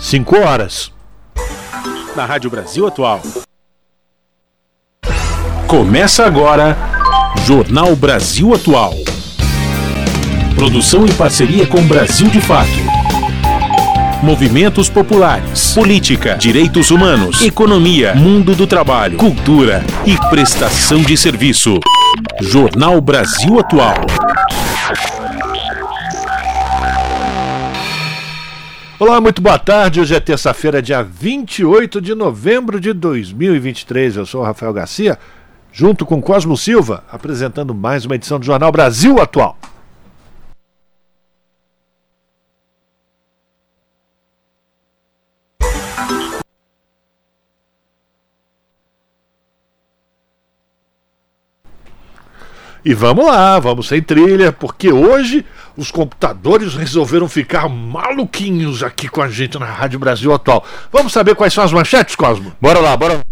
5 horas. Na Rádio Brasil Atual. Começa agora Jornal Brasil Atual. Produção em parceria com Brasil de Fato. Movimentos populares, política, direitos humanos, economia, mundo do trabalho, cultura e prestação de serviço. Jornal Brasil Atual. Olá, muito boa tarde. Hoje é terça-feira, dia 28 de novembro de 2023. Eu sou o Rafael Garcia, junto com Cosmo Silva, apresentando mais uma edição do Jornal Brasil Atual. E vamos lá, vamos sem trilha, porque hoje os computadores resolveram ficar maluquinhos aqui com a gente na Rádio Brasil Atual. Vamos saber quais são as manchetes, Cosmo? Bora lá, bora lá.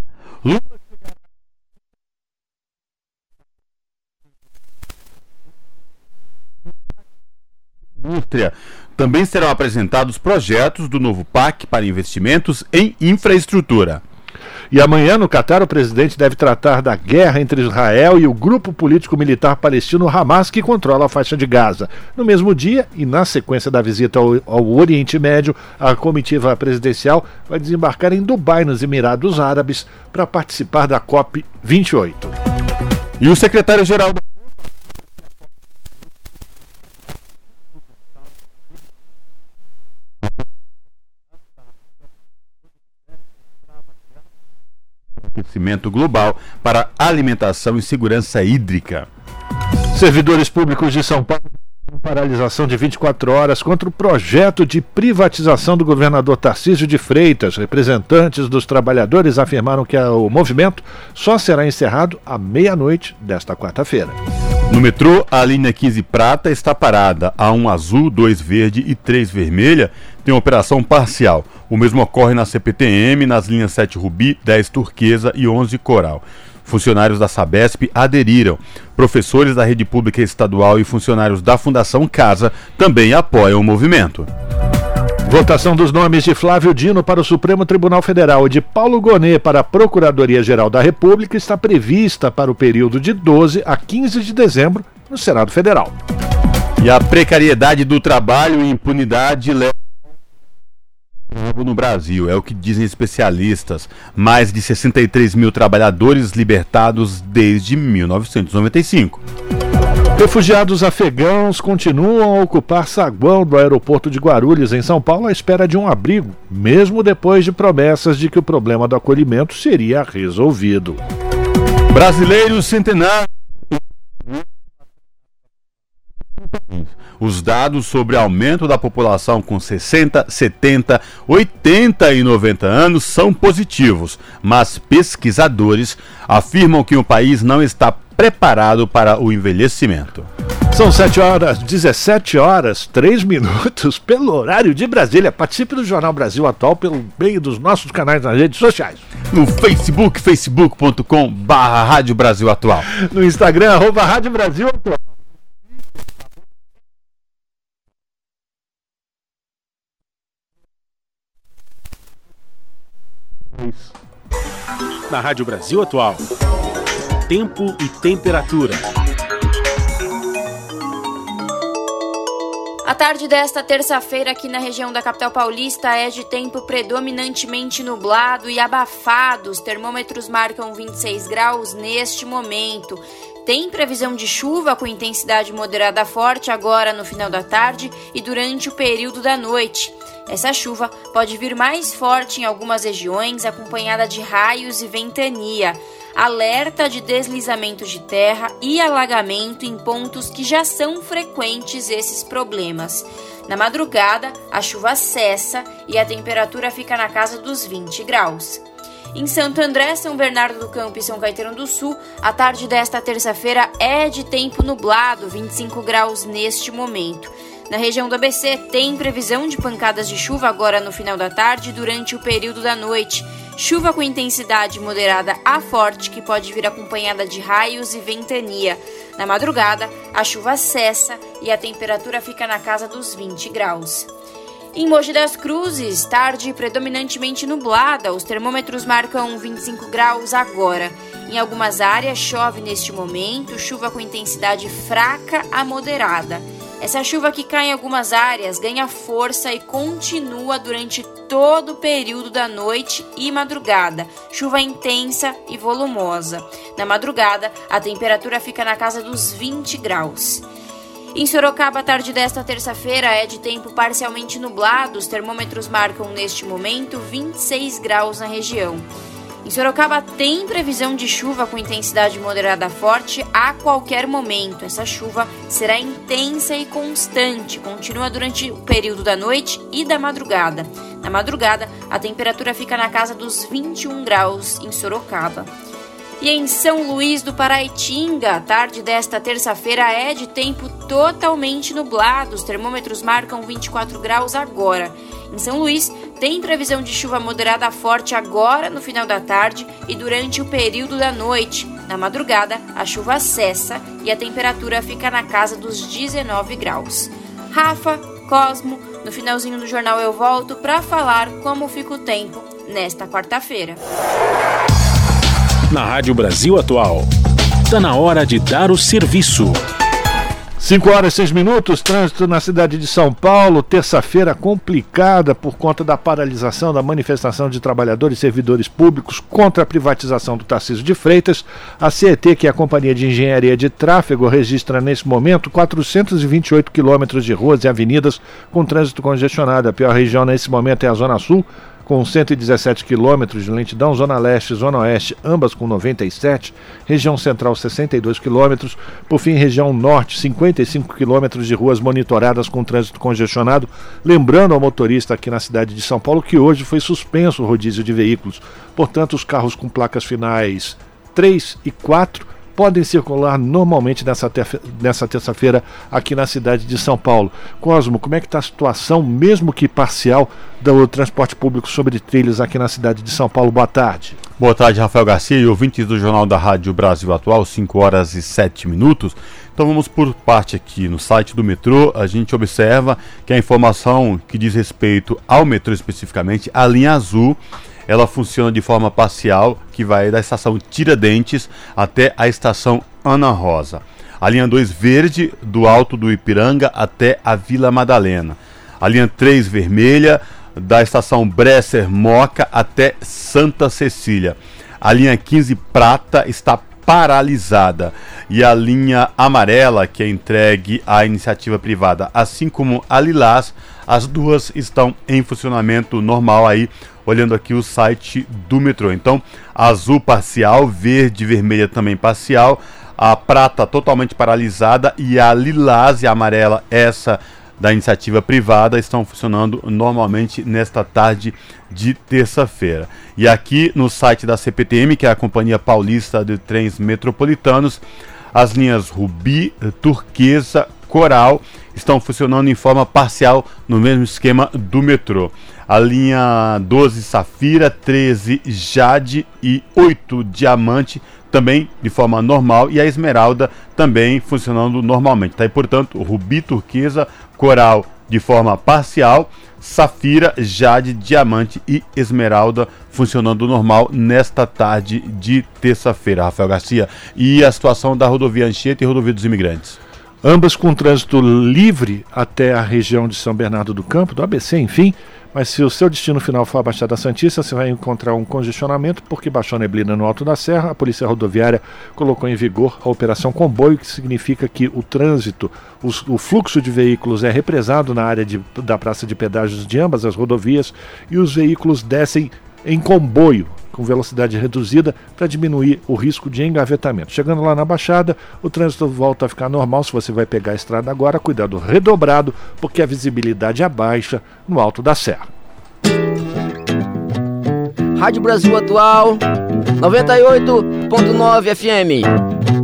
Indústria. Também serão apresentados projetos do novo PAC para investimentos em infraestrutura. E amanhã, no Catar, o presidente deve tratar da guerra entre Israel e o grupo político-militar palestino Hamas, que controla a faixa de Gaza. No mesmo dia, e na sequência da visita ao, ao Oriente Médio, a comitiva presidencial vai desembarcar em Dubai, nos Emirados Árabes, para participar da COP 28. E o secretário-geral da aquecimento global para alimentação e segurança hídrica. Servidores públicos de São Paulo paralisação de 24 horas contra o projeto de privatização do governador Tarcísio de Freitas. Representantes dos trabalhadores afirmaram que o movimento só será encerrado à meia-noite desta quarta-feira. No metrô, a linha 15 prata está parada. Há um azul, dois verde e três vermelha. Tem operação parcial. O mesmo ocorre na CPTM, nas linhas 7 rubi, 10 turquesa e 11 coral. Funcionários da Sabesp aderiram. Professores da rede pública estadual e funcionários da Fundação Casa também apoiam o movimento. Votação dos nomes de Flávio Dino para o Supremo Tribunal Federal e de Paulo Gonet para a Procuradoria-Geral da República está prevista para o período de 12 a 15 de dezembro no Senado Federal. E a precariedade do trabalho e impunidade levam no Brasil, é o que dizem especialistas. Mais de 63 mil trabalhadores libertados desde 1995. Refugiados afegãos continuam a ocupar saguão do aeroporto de Guarulhos, em São Paulo, à espera de um abrigo, mesmo depois de promessas de que o problema do acolhimento seria resolvido. Brasileiros centenários os dados sobre aumento da população com 60, 70, 80 e 90 anos são positivos, mas pesquisadores afirmam que o país não está preparado para o envelhecimento. São 7 horas, 17 horas, 3 minutos, pelo horário de Brasília. Participe do Jornal Brasil Atual pelo meio dos nossos canais nas redes sociais. No Facebook, facebook.com barra Rádio Brasil Atual. No Instagram, arroba Rádio Brasil Atual. Na Rádio Brasil Atual. Tempo e temperatura. A tarde desta terça-feira aqui na região da capital paulista é de tempo predominantemente nublado e abafado. Os termômetros marcam 26 graus neste momento. Tem previsão de chuva com intensidade moderada forte agora no final da tarde e durante o período da noite. Essa chuva pode vir mais forte em algumas regiões, acompanhada de raios e ventania. Alerta de deslizamento de terra e alagamento em pontos que já são frequentes esses problemas. Na madrugada, a chuva cessa e a temperatura fica na casa dos 20 graus. Em Santo André, São Bernardo do Campo e São Caetano do Sul, a tarde desta terça-feira é de tempo nublado, 25 graus neste momento. Na região do ABC, tem previsão de pancadas de chuva agora no final da tarde e durante o período da noite. Chuva com intensidade moderada a forte, que pode vir acompanhada de raios e ventania. Na madrugada, a chuva cessa e a temperatura fica na casa dos 20 graus. Em Mogi das Cruzes, tarde predominantemente nublada, os termômetros marcam 25 graus agora. Em algumas áreas chove neste momento, chuva com intensidade fraca a moderada. Essa chuva que cai em algumas áreas ganha força e continua durante todo o período da noite e madrugada. Chuva intensa e volumosa. Na madrugada, a temperatura fica na casa dos 20 graus. Em Sorocaba, a tarde desta terça-feira é de tempo parcialmente nublado. Os termômetros marcam neste momento 26 graus na região. Em Sorocaba tem previsão de chuva com intensidade moderada a forte a qualquer momento. Essa chuva será intensa e constante, continua durante o período da noite e da madrugada. Na madrugada, a temperatura fica na casa dos 21 graus em Sorocaba. E em São Luís do Paraitinga, a tarde desta terça-feira é de tempo totalmente nublado. Os termômetros marcam 24 graus agora. Em São Luís, tem previsão de chuva moderada forte agora no final da tarde e durante o período da noite. Na madrugada, a chuva cessa e a temperatura fica na casa dos 19 graus. Rafa, Cosmo, no finalzinho do jornal eu volto para falar como fica o tempo nesta quarta-feira na Rádio Brasil Atual. Está na hora de dar o serviço. 5 horas e 6 minutos, trânsito na cidade de São Paulo, terça-feira complicada por conta da paralisação da manifestação de trabalhadores e servidores públicos contra a privatização do Tarcísio de Freitas. A CET, que é a Companhia de Engenharia de Tráfego, registra nesse momento 428 quilômetros de ruas e avenidas com trânsito congestionado. A pior região nesse momento é a Zona Sul, com 117 quilômetros de lentidão, Zona Leste e Zona Oeste, ambas com 97, região Central 62 quilômetros, por fim, região Norte, 55 quilômetros de ruas monitoradas com trânsito congestionado. Lembrando ao motorista aqui na cidade de São Paulo que hoje foi suspenso o rodízio de veículos, portanto, os carros com placas finais 3 e 4 podem circular normalmente nessa, nessa terça-feira aqui na cidade de São Paulo. Cosmo, como é que está a situação, mesmo que parcial, do transporte público sobre trilhos aqui na cidade de São Paulo? Boa tarde. Boa tarde, Rafael Garcia e ouvintes do Jornal da Rádio Brasil Atual, 5 horas e 7 minutos. Então vamos por parte aqui. No site do metrô, a gente observa que a informação que diz respeito ao metrô especificamente, a linha azul ela funciona de forma parcial, que vai da estação Tiradentes até a estação Ana Rosa. A linha 2 verde, do Alto do Ipiranga até a Vila Madalena. A linha 3 vermelha, da estação Bresser Moca até Santa Cecília. A linha 15 prata está paralisada e a linha amarela, que é entregue à iniciativa privada, assim como a lilás, as duas estão em funcionamento normal aí olhando aqui o site do metrô. Então, azul parcial, verde e vermelha também parcial, a prata totalmente paralisada e a lilás e a amarela, essa da iniciativa privada, estão funcionando normalmente nesta tarde de terça-feira. E aqui no site da CPTM, que é a Companhia Paulista de Trens Metropolitanos, as linhas Rubi, Turquesa, Coral estão funcionando em forma parcial no mesmo esquema do metrô a linha 12 Safira, 13 Jade e 8 Diamante também de forma normal e a Esmeralda também funcionando normalmente. Tá? E, portanto, Rubi Turquesa, Coral de forma parcial, Safira, Jade, Diamante e Esmeralda funcionando normal nesta tarde de terça-feira, Rafael Garcia. E a situação da rodovia Anchieta e rodovia dos Imigrantes? Ambas com trânsito livre até a região de São Bernardo do Campo, do ABC, enfim. Mas se o seu destino final for a Baixada Santista, você vai encontrar um congestionamento porque baixou a neblina no alto da serra. A Polícia Rodoviária colocou em vigor a Operação Comboio, que significa que o trânsito, os, o fluxo de veículos é represado na área de, da praça de pedágios de ambas as rodovias e os veículos descem em comboio com velocidade reduzida para diminuir o risco de engavetamento. Chegando lá na Baixada, o trânsito volta a ficar normal. Se você vai pegar a estrada agora, cuidado redobrado, porque a visibilidade é baixa no alto da serra. Rádio Brasil Atual 98.9 FM.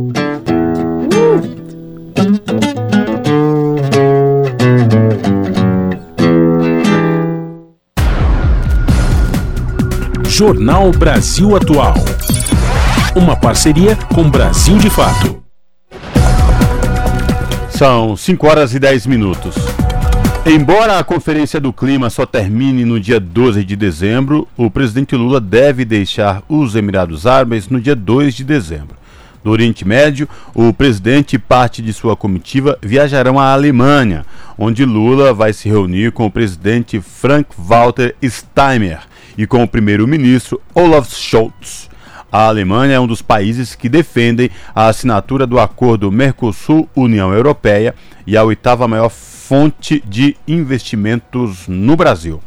Jornal Brasil Atual. Uma parceria com Brasil de Fato. São 5 horas e 10 minutos. Embora a Conferência do Clima só termine no dia 12 de dezembro, o presidente Lula deve deixar os Emirados Árabes no dia 2 de dezembro. No Oriente Médio, o presidente e parte de sua comitiva viajarão à Alemanha, onde Lula vai se reunir com o presidente Frank-Walter Steinmeier e com o primeiro-ministro Olaf Scholz. A Alemanha é um dos países que defendem a assinatura do acordo Mercosul-União Europeia e a oitava maior fonte de investimentos no Brasil.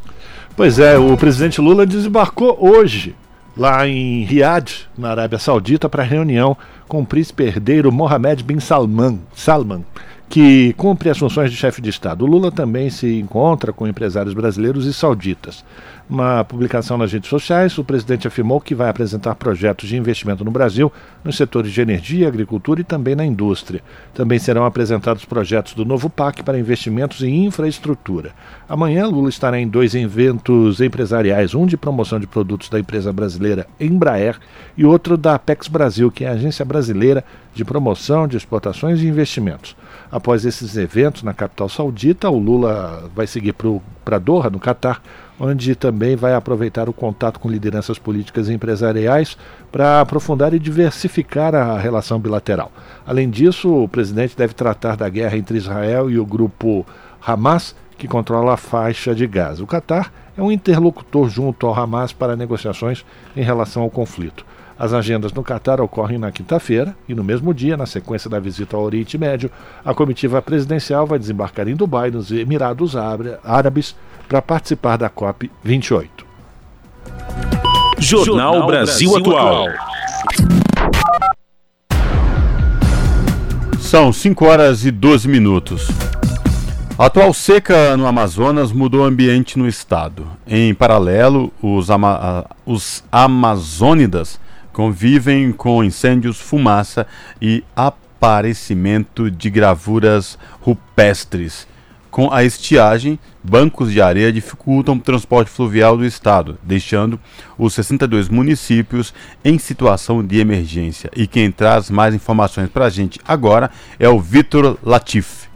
Pois é, o presidente Lula desembarcou hoje lá em Riad, na Arábia Saudita, para reunião com o príncipe herdeiro Mohammed bin Salman, Salman, que cumpre as funções de chefe de Estado. O Lula também se encontra com empresários brasileiros e sauditas. Uma publicação nas redes sociais, o presidente afirmou que vai apresentar projetos de investimento no Brasil nos setores de energia, agricultura e também na indústria. Também serão apresentados projetos do novo PAC para investimentos em infraestrutura. Amanhã, Lula estará em dois eventos empresariais, um de promoção de produtos da empresa brasileira Embraer e outro da Apex Brasil, que é a agência brasileira de promoção de exportações e investimentos. Após esses eventos na capital saudita, o Lula vai seguir para Doha, no Catar, onde também vai aproveitar o contato com lideranças políticas e empresariais para aprofundar e diversificar a relação bilateral. Além disso, o presidente deve tratar da guerra entre Israel e o grupo Hamas, que controla a faixa de Gaza. O Catar é um interlocutor junto ao Hamas para negociações em relação ao conflito. As agendas no Catar ocorrem na quinta-feira e no mesmo dia, na sequência da visita ao Oriente Médio, a comitiva presidencial vai desembarcar em Dubai, nos Emirados Árabes, para participar da COP 28. Jornal Brasil Atual. São 5 horas e 12 minutos. A atual seca no Amazonas mudou o ambiente no estado. Em paralelo, os, ama os amazônidas convivem com incêndios, fumaça e aparecimento de gravuras rupestres. Com a estiagem, bancos de areia dificultam o transporte fluvial do estado, deixando os 62 municípios em situação de emergência. E quem traz mais informações para a gente agora é o Vitor Latif.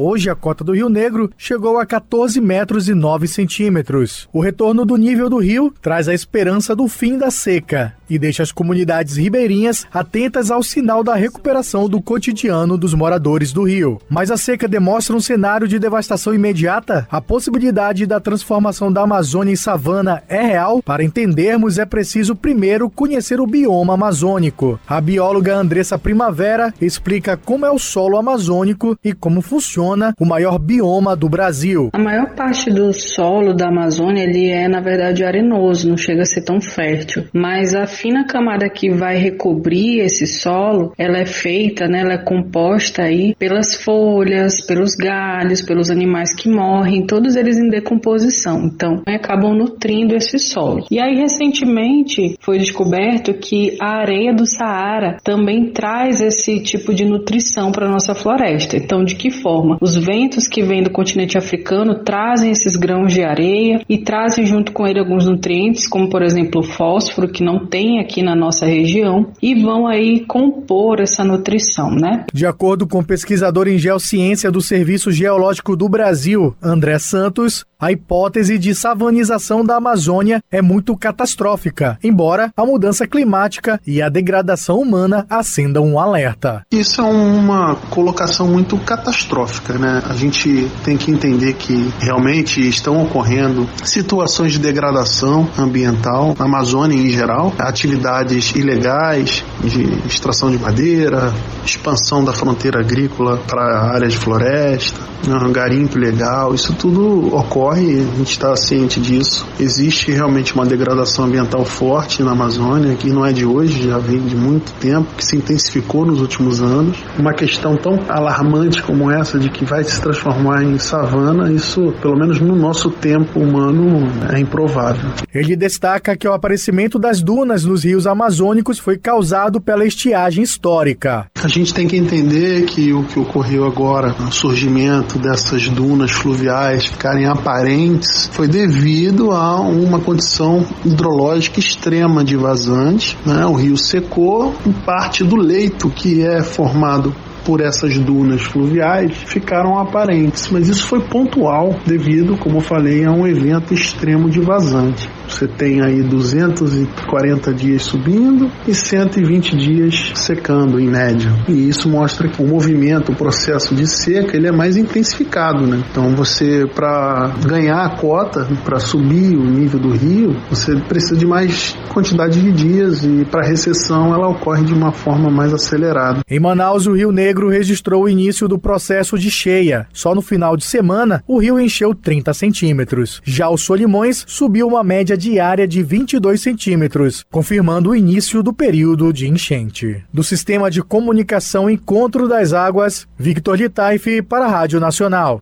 Hoje a cota do Rio Negro chegou a 14 metros e 9 centímetros. O retorno do nível do rio traz a esperança do fim da seca e deixa as comunidades ribeirinhas atentas ao sinal da recuperação do cotidiano dos moradores do rio. Mas a seca demonstra um cenário de devastação imediata? A possibilidade da transformação da Amazônia em savana é real? Para entendermos, é preciso primeiro conhecer o bioma amazônico. A bióloga Andressa Primavera explica como é o solo amazônico e como funciona o maior bioma do Brasil. A maior parte do solo da Amazônia ele é na verdade arenoso, não chega a ser tão fértil. Mas a fina camada que vai recobrir esse solo, ela é feita, né, ela é composta aí pelas folhas, pelos galhos, pelos animais que morrem, todos eles em decomposição. Então, acabam nutrindo esse solo. E aí recentemente foi descoberto que a areia do Saara também traz esse tipo de nutrição para nossa floresta. Então, de que forma? Os ventos que vêm do continente africano trazem esses grãos de areia e trazem junto com ele alguns nutrientes, como por exemplo o fósforo, que não tem aqui na nossa região, e vão aí compor essa nutrição, né? De acordo com o pesquisador em geociência do Serviço Geológico do Brasil, André Santos, a hipótese de savanização da Amazônia é muito catastrófica, embora a mudança climática e a degradação humana acendam um alerta. Isso é uma colocação muito catastrófica, né? A gente tem que entender que realmente estão ocorrendo situações de degradação ambiental na Amazônia em geral, atividades ilegais de extração de madeira, expansão da fronteira agrícola para áreas de floresta, né? garimpo ilegal, isso tudo ocorre ocorre, a gente está ciente disso. Existe realmente uma degradação ambiental forte na Amazônia, que não é de hoje, já vem de muito tempo, que se intensificou nos últimos anos. Uma questão tão alarmante como essa de que vai se transformar em savana, isso, pelo menos no nosso tempo humano, é improvável. Ele destaca que o aparecimento das dunas nos rios amazônicos foi causado pela estiagem histórica. A gente tem que entender que o que ocorreu agora, o surgimento dessas dunas fluviais ficarem aparentes foi devido a uma condição hidrológica extrema de vazante. Né? O rio secou e parte do leito que é formado por essas dunas fluviais ficaram aparentes, mas isso foi pontual devido, como eu falei, a um evento extremo de vazante. Você tem aí 240 dias subindo e 120 dias secando em média. E isso mostra que o movimento, o processo de seca, ele é mais intensificado, né? Então você para ganhar a cota, para subir o nível do rio, você precisa de mais quantidade de dias e para recessão ela ocorre de uma forma mais acelerada. Em Manaus, o Rio Negro registrou o início do processo de cheia. Só no final de semana, o rio encheu 30 centímetros. Já o Solimões subiu uma média diária de 22 centímetros, confirmando o início do período de enchente. Do Sistema de Comunicação Encontro das Águas, Victor Litaif para a Rádio Nacional.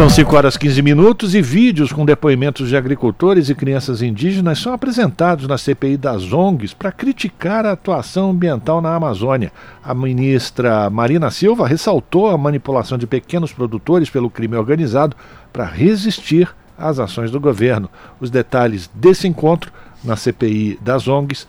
São 5 horas 15 minutos e vídeos com depoimentos de agricultores e crianças indígenas são apresentados na CPI das ONGs para criticar a atuação ambiental na Amazônia. A ministra Marina Silva ressaltou a manipulação de pequenos produtores pelo crime organizado para resistir às ações do governo. Os detalhes desse encontro na CPI das ONGs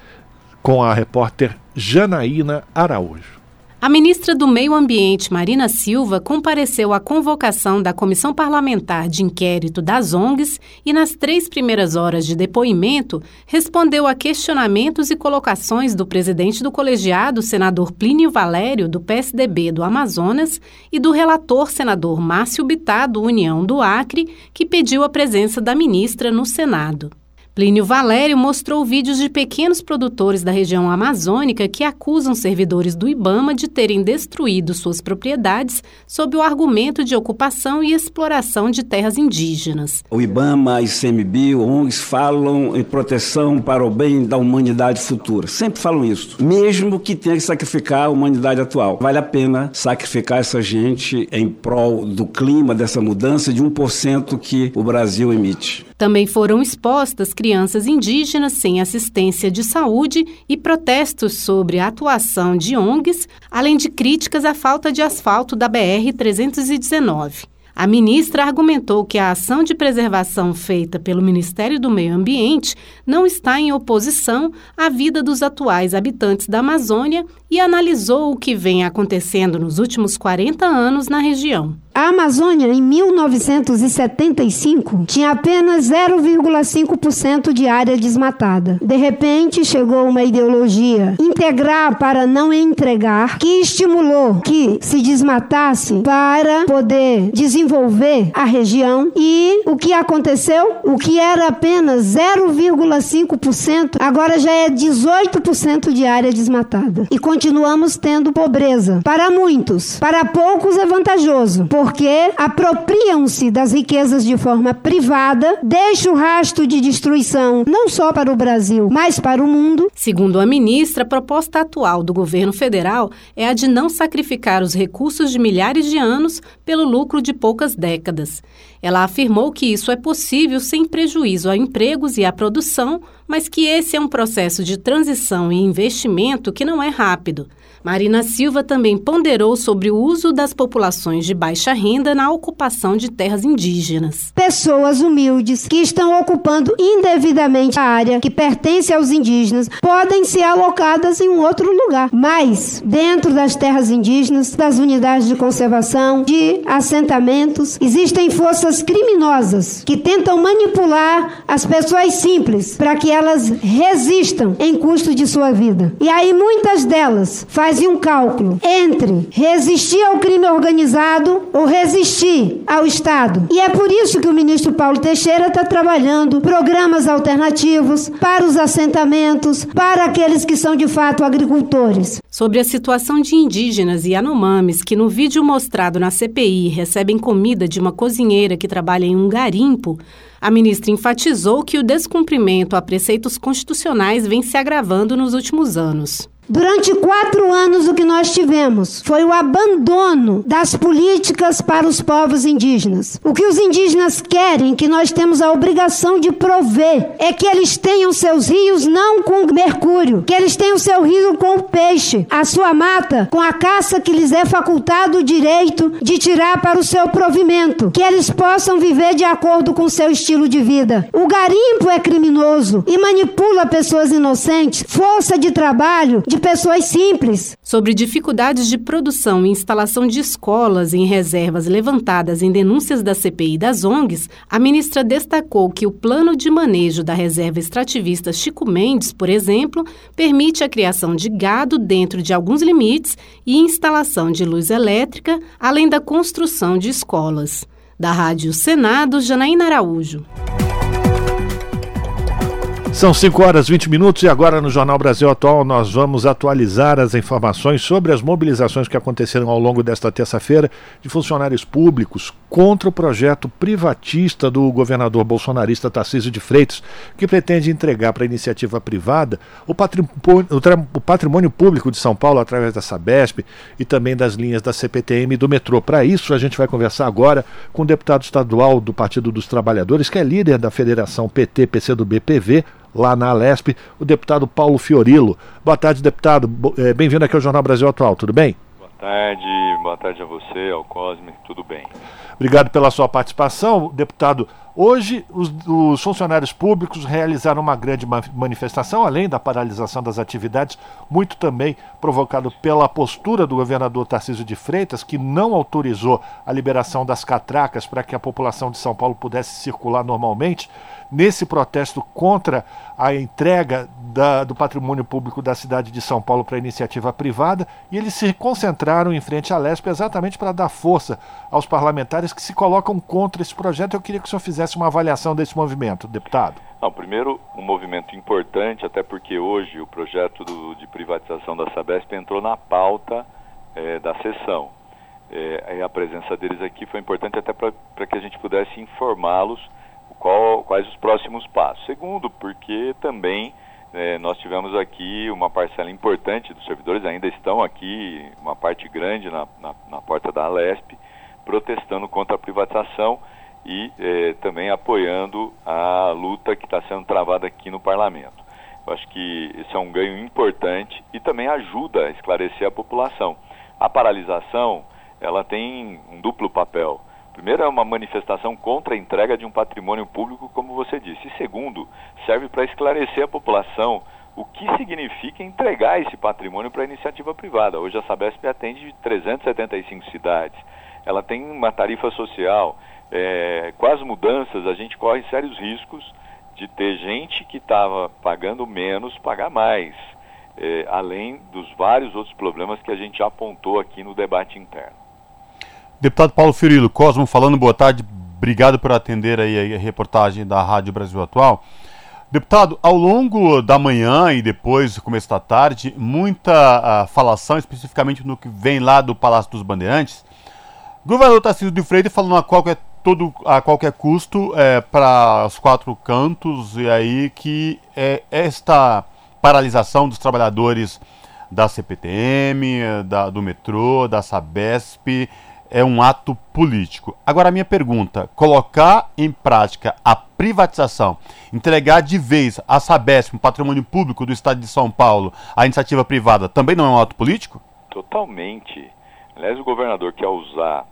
com a repórter Janaína Araújo. A ministra do Meio Ambiente, Marina Silva, compareceu à convocação da Comissão Parlamentar de Inquérito das ONGs e, nas três primeiras horas de depoimento, respondeu a questionamentos e colocações do presidente do colegiado, senador Plínio Valério, do PSDB do Amazonas, e do relator, senador Márcio Bittar, do União do Acre, que pediu a presença da ministra no Senado. Plínio Valério mostrou vídeos de pequenos produtores da região amazônica que acusam servidores do Ibama de terem destruído suas propriedades sob o argumento de ocupação e exploração de terras indígenas. O Ibama, ICMBio, ONGs falam em proteção para o bem da humanidade futura. Sempre falam isso. Mesmo que tenha que sacrificar a humanidade atual. Vale a pena sacrificar essa gente em prol do clima, dessa mudança de 1% que o Brasil emite. Também foram expostas crianças indígenas sem assistência de saúde e protestos sobre a atuação de ONGs, além de críticas à falta de asfalto da BR-319. A ministra argumentou que a ação de preservação feita pelo Ministério do Meio Ambiente não está em oposição à vida dos atuais habitantes da Amazônia e analisou o que vem acontecendo nos últimos 40 anos na região. A Amazônia, em 1975, tinha apenas 0,5% de área desmatada. De repente, chegou uma ideologia integrar para não entregar, que estimulou que se desmatasse para poder desenvolver a região. E o que aconteceu? O que era apenas 0,5%, agora já é 18% de área desmatada. E continuamos tendo pobreza. Para muitos, para poucos é vantajoso porque apropriam-se das riquezas de forma privada, deixam rastro de destruição não só para o Brasil, mas para o mundo. Segundo a ministra, a proposta atual do governo federal é a de não sacrificar os recursos de milhares de anos pelo lucro de poucas décadas. Ela afirmou que isso é possível sem prejuízo a empregos e à produção, mas que esse é um processo de transição e investimento que não é rápido. Marina Silva também ponderou sobre o uso das populações de baixa renda na ocupação de terras indígenas. Pessoas humildes que estão ocupando indevidamente a área que pertence aos indígenas podem ser alocadas em um outro lugar. Mas, dentro das terras indígenas, das unidades de conservação, de assentamentos, existem forças criminosas que tentam manipular as pessoas simples para que elas resistam em custo de sua vida. E aí muitas delas fazem um cálculo entre resistir ao crime organizado ou resistir ao Estado. E é por isso que o ministro Paulo Teixeira está trabalhando programas alternativos para os assentamentos, para aqueles que são de fato agricultores. Sobre a situação de indígenas e anomames que no vídeo mostrado na CPI recebem comida de uma cozinheira que trabalha em um garimpo, a ministra enfatizou que o descumprimento a preceitos constitucionais vem se agravando nos últimos anos. Durante quatro anos, o que nós tivemos foi o abandono das políticas para os povos indígenas. O que os indígenas querem, que nós temos a obrigação de prover, é que eles tenham seus rios não com mercúrio, que eles tenham seu rio com peixe, a sua mata com a caça que lhes é facultado o direito de tirar para o seu provimento, que eles possam viver de acordo com seu estilo de vida. O garimpo é criminoso e manipula pessoas inocentes, força de trabalho de pessoas simples. Sobre dificuldades de produção e instalação de escolas em reservas levantadas em denúncias da CPI das ONGs, a ministra destacou que o plano de manejo da reserva extrativista Chico Mendes, por exemplo, permite a criação de gado dentro de alguns limites e instalação de luz elétrica, além da construção de escolas. Da Rádio Senado, Janaína Araújo. São 5 horas e 20 minutos e agora no Jornal Brasil Atual nós vamos atualizar as informações sobre as mobilizações que aconteceram ao longo desta terça-feira de funcionários públicos contra o projeto privatista do governador bolsonarista Tarcísio de Freitas, que pretende entregar para a iniciativa privada o patrimônio, o patrimônio público de São Paulo através da Sabesp e também das linhas da CPTM e do metrô. Para isso, a gente vai conversar agora com o deputado estadual do Partido dos Trabalhadores, que é líder da Federação PT-PCdoB PV, lá na Alesp, o deputado Paulo Fiorilo. Boa tarde, deputado. Eh, bem-vindo aqui ao Jornal Brasil Atual, tudo bem? Boa tarde, boa tarde a você, ao Cosme, tudo bem. Obrigado pela sua participação, deputado. Hoje, os, os, funcionários públicos realizaram uma grande manifestação, além da paralisação das atividades, muito também provocado pela postura do governador Tarcísio de Freitas, que não autorizou a liberação das catracas para que a população de São Paulo pudesse circular normalmente nesse protesto contra a entrega da, do patrimônio público da cidade de São Paulo para iniciativa privada, e eles se concentraram em frente à Lesp exatamente para dar força aos parlamentares que se colocam contra esse projeto. Eu queria que o senhor fizesse uma avaliação desse movimento, deputado. Não, primeiro, um movimento importante, até porque hoje o projeto do, de privatização da Sabesp entrou na pauta é, da sessão. É, a presença deles aqui foi importante até para que a gente pudesse informá-los qual, quais os próximos passos. Segundo, porque também é, nós tivemos aqui uma parcela importante dos servidores, ainda estão aqui, uma parte grande na, na, na porta da Alesp, protestando contra a privatização e é, também apoiando a luta que está sendo travada aqui no parlamento. Eu acho que isso é um ganho importante e também ajuda a esclarecer a população. A paralisação, ela tem um duplo papel. Primeiro, é uma manifestação contra a entrega de um patrimônio público, como você disse. E segundo, serve para esclarecer a população o que significa entregar esse patrimônio para a iniciativa privada. Hoje a Sabesp atende 375 cidades. Ela tem uma tarifa social. É, com as mudanças, a gente corre sérios riscos de ter gente que estava pagando menos pagar mais, é, além dos vários outros problemas que a gente já apontou aqui no debate interno. Deputado Paulo Firilo, Cosmo falando, boa tarde, obrigado por atender aí a reportagem da Rádio Brasil Atual. Deputado, ao longo da manhã e depois, começo da tarde, muita uh, falação, especificamente no que vem lá do Palácio dos Bandeirantes. O governador Tarcísio de Freitas falando a qualquer, todo, a qualquer custo é, para os quatro cantos, e aí que é, esta paralisação dos trabalhadores da CPTM, da, do metrô, da Sabesp, é um ato político. Agora, a minha pergunta: colocar em prática a privatização, entregar de vez a Sabesp, um patrimônio público do Estado de São Paulo, à iniciativa privada, também não é um ato político? Totalmente. Aliás, o governador quer usar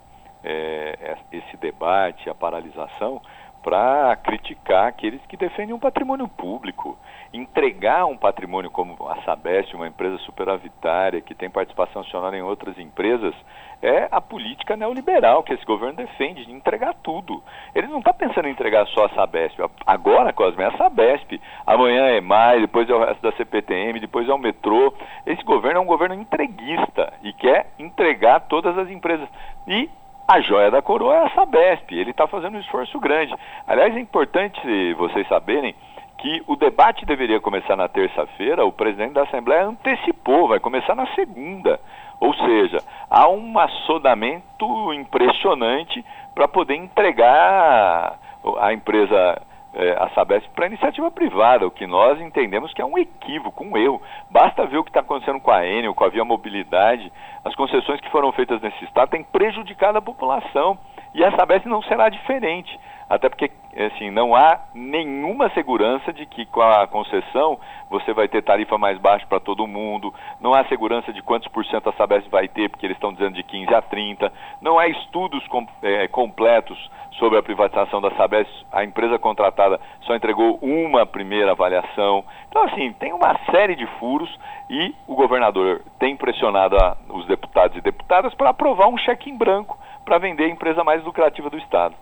é, esse debate, a paralisação, para criticar aqueles que defendem um patrimônio público. Entregar um patrimônio como a Sabesp, uma empresa superavitária que tem participação acionária em outras empresas, é a política neoliberal que esse governo defende, de entregar tudo. Ele não está pensando em entregar só a Sabesp. Agora, Cosme, é a Sabesp. Amanhã é mais, depois é o resto da CPTM, depois é o metrô. Esse governo é um governo entreguista e quer entregar todas as empresas. E a joia da coroa é a Sabesp. Ele está fazendo um esforço grande. Aliás, é importante vocês saberem que o debate deveria começar na terça-feira, o presidente da Assembleia antecipou, vai começar na segunda. Ou seja, há um assodamento impressionante para poder entregar a empresa é, a Sabesp para iniciativa privada, o que nós entendemos que é um equívoco, um erro. Basta ver o que está acontecendo com a Enel, com a Via Mobilidade, as concessões que foram feitas nesse estado têm prejudicado a população e a Sabesp não será diferente. Até porque assim, não há nenhuma segurança de que com a concessão você vai ter tarifa mais baixa para todo mundo, não há segurança de quantos por cento a Sabesp vai ter, porque eles estão dizendo de 15 a 30, não há estudos com, é, completos sobre a privatização da Sabesp, a empresa contratada só entregou uma primeira avaliação. Então, assim, tem uma série de furos e o governador tem pressionado a, os deputados e deputadas para aprovar um cheque em branco para vender a empresa mais lucrativa do Estado.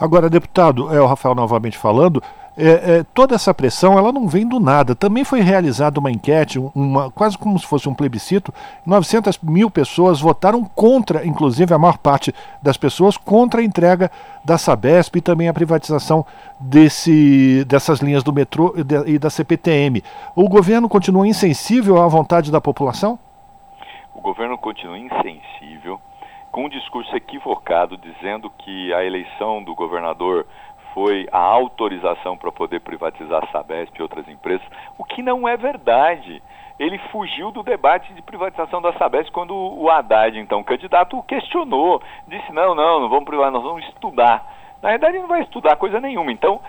Agora, deputado, é o Rafael novamente falando, é, é, toda essa pressão ela não vem do nada. Também foi realizada uma enquete, uma, quase como se fosse um plebiscito. 900 mil pessoas votaram contra, inclusive a maior parte das pessoas, contra a entrega da Sabesp e também a privatização desse, dessas linhas do metrô e da CPTM. O governo continua insensível à vontade da população? O governo continua insensível, com um discurso equivocado, dizendo que a eleição do governador foi a autorização para poder privatizar a Sabesp e outras empresas, o que não é verdade. Ele fugiu do debate de privatização da Sabesp quando o Haddad, então candidato, o questionou. Disse: não, não, não vamos privatizar, nós vamos estudar. Na verdade, ele não vai estudar coisa nenhuma. Então,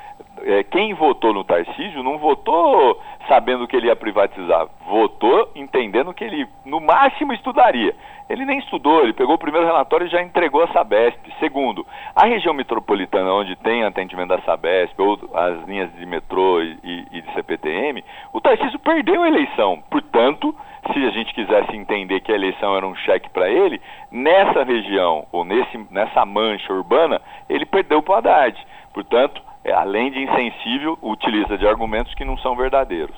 é, quem votou no Tarcísio não votou sabendo que ele ia privatizar, votou entendendo que ele, no máximo, estudaria. Ele nem estudou, ele pegou o primeiro relatório e já entregou a Sabesp. Segundo, a região metropolitana onde tem atendimento da Sabesp, ou as linhas de metrô e, e de CPTM, o Tarcísio perdeu a eleição. Portanto, se a gente quisesse entender que a eleição era um cheque para ele, nessa região, ou nesse, nessa mancha urbana, ele perdeu para o Haddad. Portanto, é, além de insensível, utiliza de argumentos que não são verdadeiros.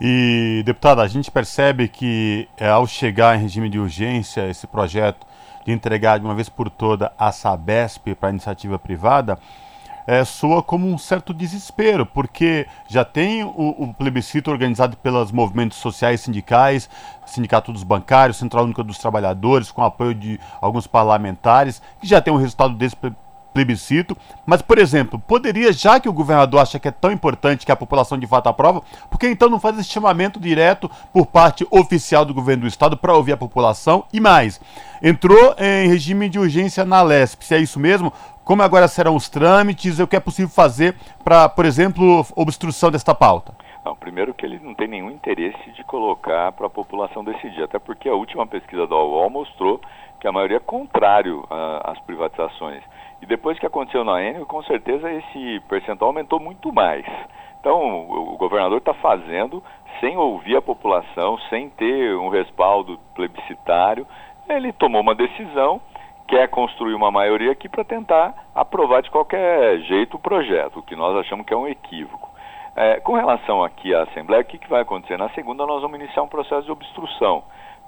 E, deputada, a gente percebe que é, ao chegar em regime de urgência esse projeto de entregar de uma vez por toda a Sabesp para a iniciativa privada, é, soa como um certo desespero, porque já tem o, o, plebiscito organizado pelos movimentos sociais sindicais, Sindicato dos Bancários, Central Única dos Trabalhadores, com apoio de alguns parlamentares, que já tem um resultado desse plebiscito. Mas, por exemplo, poderia, já que o governador acha que é tão importante que a população de fato aprova, por que então não faz esse chamamento direto por parte oficial do governo do estado para ouvir a população? E mais, entrou em regime de urgência na LESP, se é isso mesmo, como agora serão os trâmites e o que é possível fazer para, por exemplo, obstrução desta pauta? Não, primeiro que ele não tem nenhum interesse de colocar para a população decidir, até porque a última pesquisa da UOL mostrou que a maioria é contrário às privatizações. E depois que aconteceu na Enel, com certeza esse percentual aumentou muito mais. Então, o governador está fazendo sem ouvir a população, sem ter um respaldo plebiscitário. Ele tomou uma decisão, quer construir uma maioria aqui para tentar aprovar de qualquer jeito o projeto, o que nós achamos que é um equívoco. É, com relação aqui à Assembleia, o que, que vai acontecer? Na segunda, nós vamos iniciar um processo de obstrução,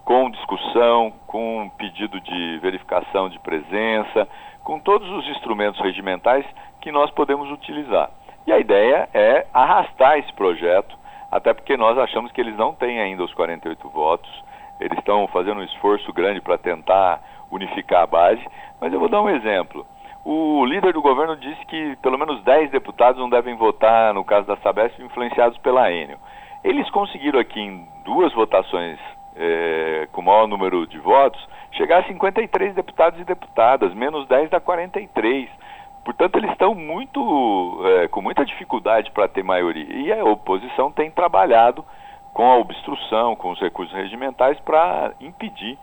com discussão, com pedido de verificação de presença, com todos os instrumentos regimentais que nós podemos utilizar. E a ideia é arrastar esse projeto, até porque nós achamos que eles não têm ainda os 48 votos, eles estão fazendo um esforço grande para tentar unificar a base, mas eu vou dar um exemplo. O líder do governo disse que pelo menos 10 deputados não devem votar, no caso da Sabesp, influenciados pela Enel. Eles conseguiram aqui em duas votações é, com maior número de votos, chegar a 53 deputados e deputadas, menos 10 da 43. Portanto, eles estão muito, é, com muita dificuldade para ter maioria. E a oposição tem trabalhado com a obstrução, com os recursos regimentais, para impedir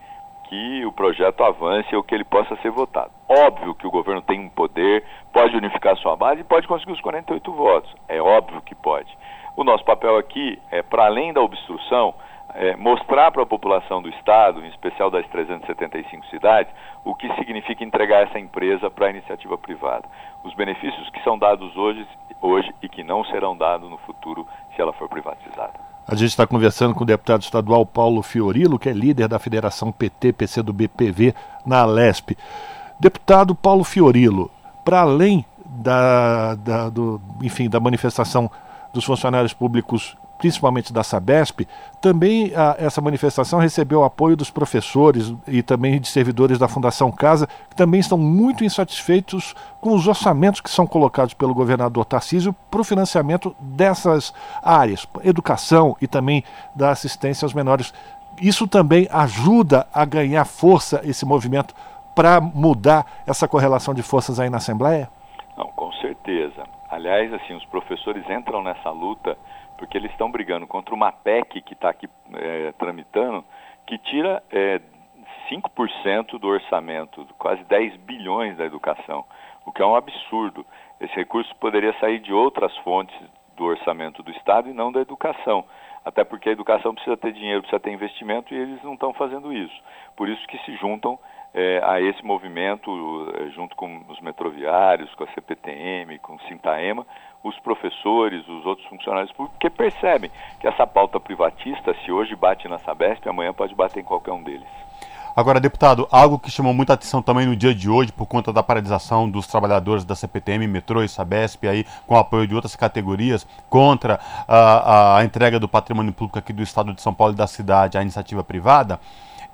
que o projeto avance ou que ele possa ser votado. Óbvio que o governo tem um poder, pode unificar sua base e pode conseguir os 48 votos. É óbvio que pode. O nosso papel aqui é, para além da obstrução, é, mostrar para a população do Estado, em especial das 375 cidades, o que significa entregar essa empresa para a iniciativa privada. Os benefícios que são dados hoje, hoje e que não serão dados no futuro se ela for privatizada. A gente está conversando com o deputado estadual Paulo Fiorilo, que é líder da Federação PT-PC do BPV na Lesp. Deputado Paulo Fiorilo, para além da, da, do, enfim, da manifestação dos funcionários públicos principalmente da Sabesp, também a, essa manifestação recebeu apoio dos professores e também de servidores da Fundação Casa, que também estão muito insatisfeitos com os orçamentos que são colocados pelo governador Tarcísio para o financiamento dessas áreas, educação e também da assistência aos menores. Isso também ajuda a ganhar força esse movimento para mudar essa correlação de forças aí na Assembleia? Não, com aliás, assim, os professores entram nessa luta porque eles estão brigando contra uma PEC que está aqui é, tramitando, que tira é, 5% do orçamento, quase 10 bilhões da educação, o que é um absurdo. Esse recurso poderia sair de outras fontes do orçamento do Estado e não da educação. Até porque a educação precisa ter dinheiro, precisa ter investimento e eles não estão fazendo isso. Por isso que se juntam é, a esse movimento, é, junto com os metroviários, com a CPTM, com o Sintaema, os professores, os outros funcionários públicos, que percebem que essa pauta privatista, se hoje bate na Sabesp, amanhã pode bater em qualquer um deles. Agora, deputado, algo que chamou muita atenção também no dia de hoje, por conta da paralisação dos trabalhadores da CPTM, Metrô e Sabesp, aí, com apoio de outras categorias, contra a, a entrega do patrimônio público aqui do Estado de São Paulo e da cidade à iniciativa privada,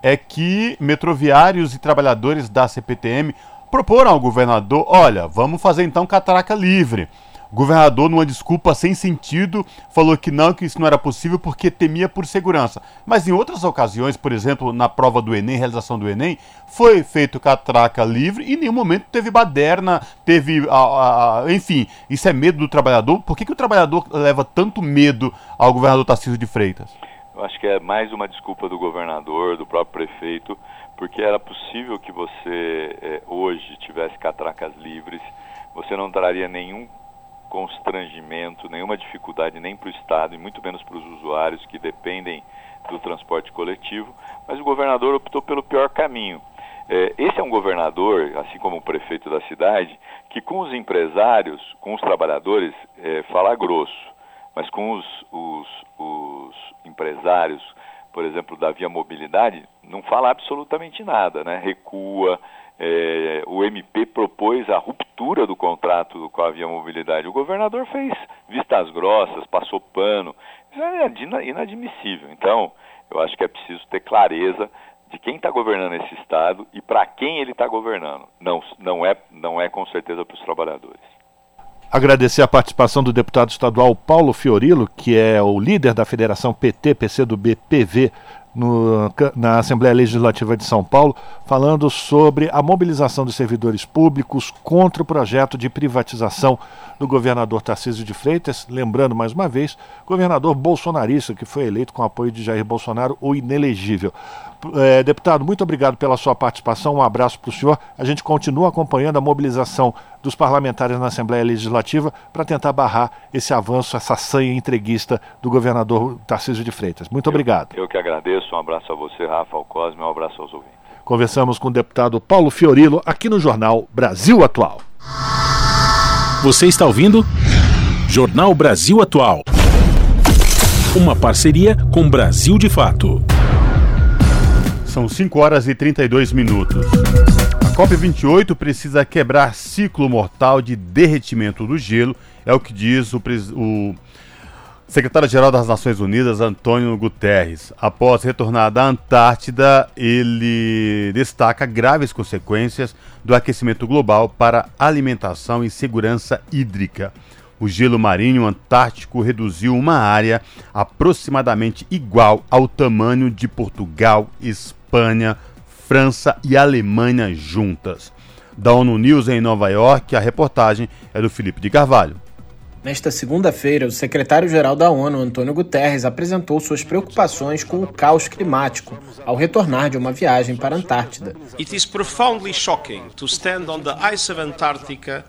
é que metroviários e trabalhadores da CPTM proporam ao governador: olha, vamos fazer então catraca livre. O governador, numa desculpa sem sentido, falou que não, que isso não era possível porque temia por segurança. Mas em outras ocasiões, por exemplo, na prova do Enem, realização do Enem, foi feito catraca livre e em nenhum momento teve baderna, teve. A, a, enfim, isso é medo do trabalhador. Por que, que o trabalhador leva tanto medo ao governador Tarcísio de Freitas? Eu acho que é mais uma desculpa do governador, do próprio prefeito, porque era possível que você eh, hoje tivesse catracas livres, você não traria nenhum constrangimento, nenhuma dificuldade nem para o Estado e muito menos para os usuários que dependem do transporte coletivo, mas o governador optou pelo pior caminho. É, esse é um governador, assim como o prefeito da cidade, que com os empresários, com os trabalhadores, é, fala grosso, mas com os, os, os empresários, por exemplo, da Via Mobilidade, não fala absolutamente nada, né? recua, é, o MP propôs a ruptura do contrato com a Via Mobilidade. O governador fez vistas grossas, passou pano. Isso é inadmissível. Então, eu acho que é preciso ter clareza de quem está governando esse Estado e para quem ele está governando. Não, não, é, não é com certeza para os trabalhadores. Agradecer a participação do deputado estadual Paulo Fiorilo, que é o líder da Federação PT, PCdoB, PV no, na Assembleia Legislativa de São Paulo, falando sobre a mobilização dos servidores públicos contra o projeto de privatização do governador Tarcísio de Freitas. Lembrando mais uma vez, governador bolsonarista que foi eleito com apoio de Jair Bolsonaro, o inelegível. É, deputado, muito obrigado pela sua participação. Um abraço para o senhor. A gente continua acompanhando a mobilização dos parlamentares na Assembleia Legislativa para tentar barrar esse avanço, essa sanha entreguista do governador Tarcísio de Freitas. Muito eu, obrigado. Eu que agradeço. Um abraço a você, Rafa, ao Cosme. Um abraço aos ouvintes. Conversamos com o deputado Paulo Fiorilo aqui no Jornal Brasil Atual. Você está ouvindo? Jornal Brasil Atual. Uma parceria com Brasil de Fato. São 5 horas e 32 minutos. A COP28 precisa quebrar ciclo mortal de derretimento do gelo, é o que diz o, o secretário-geral das Nações Unidas, Antônio Guterres. Após retornar da Antártida, ele destaca graves consequências do aquecimento global para alimentação e segurança hídrica. O gelo marinho antártico reduziu uma área aproximadamente igual ao tamanho de Portugal, Espanha, França e Alemanha juntas. Da ONU News em Nova York, a reportagem é do Felipe de Carvalho. Nesta segunda-feira, o secretário-geral da ONU, Antônio Guterres, apresentou suas preocupações com o caos climático ao retornar de uma viagem para a Antártida. It is profoundly shocking to stand on the ice of Antarctica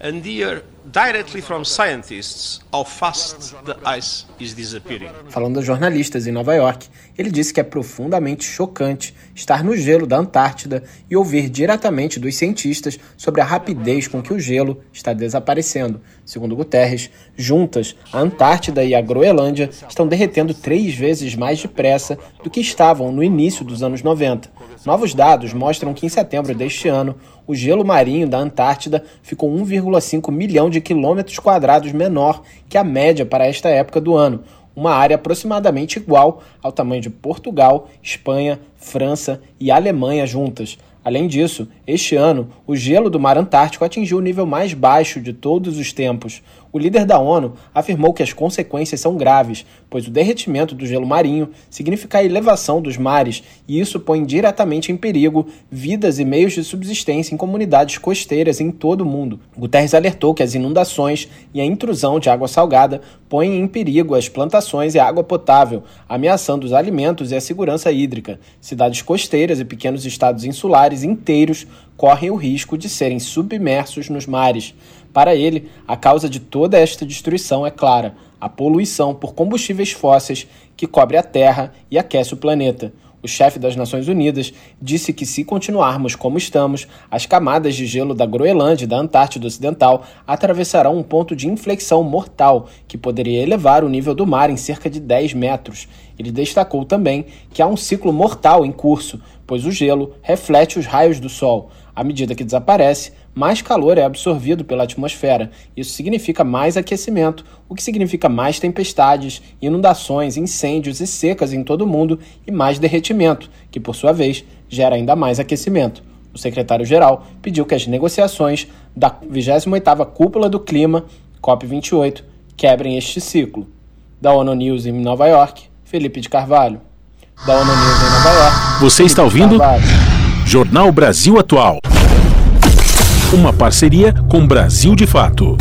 and hear directly from scientists how fast the ice is disappearing. Falando a jornalistas em Nova York, ele disse que é profundamente chocante estar no gelo da Antártida e ouvir diretamente dos cientistas sobre a rapidez com que o gelo está desaparecendo. Segundo Guterres, juntas, a Antártida e a Groenlândia estão derretendo três vezes mais depressa do que estavam no início dos anos 90. Novos dados mostram que em setembro deste ano, o gelo marinho da Antártida ficou 1,5 milhão de quilômetros quadrados menor que a média para esta época do ano, uma área aproximadamente igual ao tamanho de Portugal, Espanha, França e Alemanha juntas. Além disso, este ano, o gelo do Mar Antártico atingiu o nível mais baixo de todos os tempos. O líder da ONU afirmou que as consequências são graves, pois o derretimento do gelo marinho significa a elevação dos mares e isso põe diretamente em perigo vidas e meios de subsistência em comunidades costeiras em todo o mundo. Guterres alertou que as inundações e a intrusão de água salgada põem em perigo as plantações e a água potável, ameaçando os alimentos e a segurança hídrica. Cidades costeiras e pequenos estados insulares inteiros correm o risco de serem submersos nos mares. Para ele, a causa de toda esta destruição é clara: a poluição por combustíveis fósseis que cobre a Terra e aquece o planeta. O chefe das Nações Unidas disse que, se continuarmos como estamos, as camadas de gelo da Groenlândia e da Antártida Ocidental atravessarão um ponto de inflexão mortal que poderia elevar o nível do mar em cerca de 10 metros. Ele destacou também que há um ciclo mortal em curso, pois o gelo reflete os raios do Sol. À medida que desaparece, mais calor é absorvido pela atmosfera. Isso significa mais aquecimento, o que significa mais tempestades, inundações, incêndios e secas em todo o mundo e mais derretimento, que por sua vez gera ainda mais aquecimento. O secretário-geral pediu que as negociações da 28ª Cúpula do Clima, COP28, quebrem este ciclo. Da ONU News em Nova York, Felipe de Carvalho. Da ONU News em Nova York. Você Felipe está ouvindo? Jornal Brasil Atual. Uma parceria com Brasil de Fato.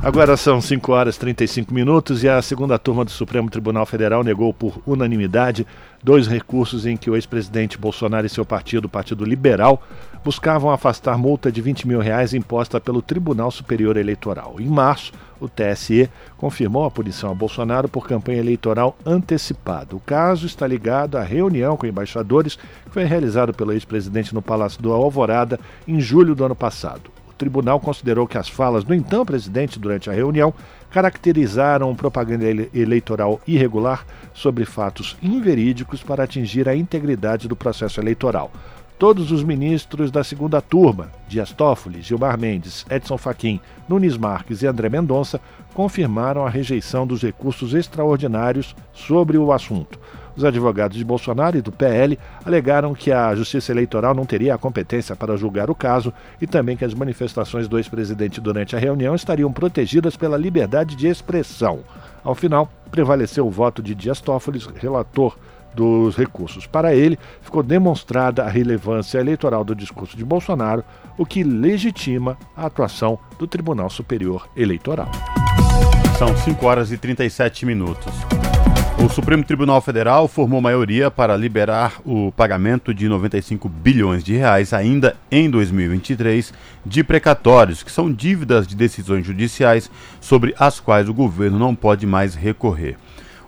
Agora são 5 horas e 35 minutos e a segunda turma do Supremo Tribunal Federal negou por unanimidade dois recursos em que o ex-presidente Bolsonaro e seu partido, o Partido Liberal, buscavam afastar multa de 20 mil reais imposta pelo Tribunal Superior Eleitoral. Em março, o TSE confirmou a punição a Bolsonaro por campanha eleitoral antecipada. O caso está ligado à reunião com embaixadores que foi realizada pelo ex-presidente no Palácio do Alvorada em julho do ano passado. O tribunal considerou que as falas do então presidente durante a reunião caracterizaram propaganda ele eleitoral irregular sobre fatos inverídicos para atingir a integridade do processo eleitoral. Todos os ministros da segunda turma, Dias Toffoli, Gilmar Mendes, Edson Fachin, Nunes Marques e André Mendonça, confirmaram a rejeição dos recursos extraordinários sobre o assunto. Os advogados de Bolsonaro e do PL alegaram que a Justiça Eleitoral não teria a competência para julgar o caso e também que as manifestações do ex-presidente durante a reunião estariam protegidas pela liberdade de expressão. Ao final, prevaleceu o voto de Dias Toffoli, relator dos recursos. Para ele, ficou demonstrada a relevância eleitoral do discurso de Bolsonaro, o que legitima a atuação do Tribunal Superior Eleitoral. São 5 horas e 37 minutos. O Supremo Tribunal Federal formou maioria para liberar o pagamento de 95 bilhões de reais ainda em 2023 de precatórios, que são dívidas de decisões judiciais sobre as quais o governo não pode mais recorrer.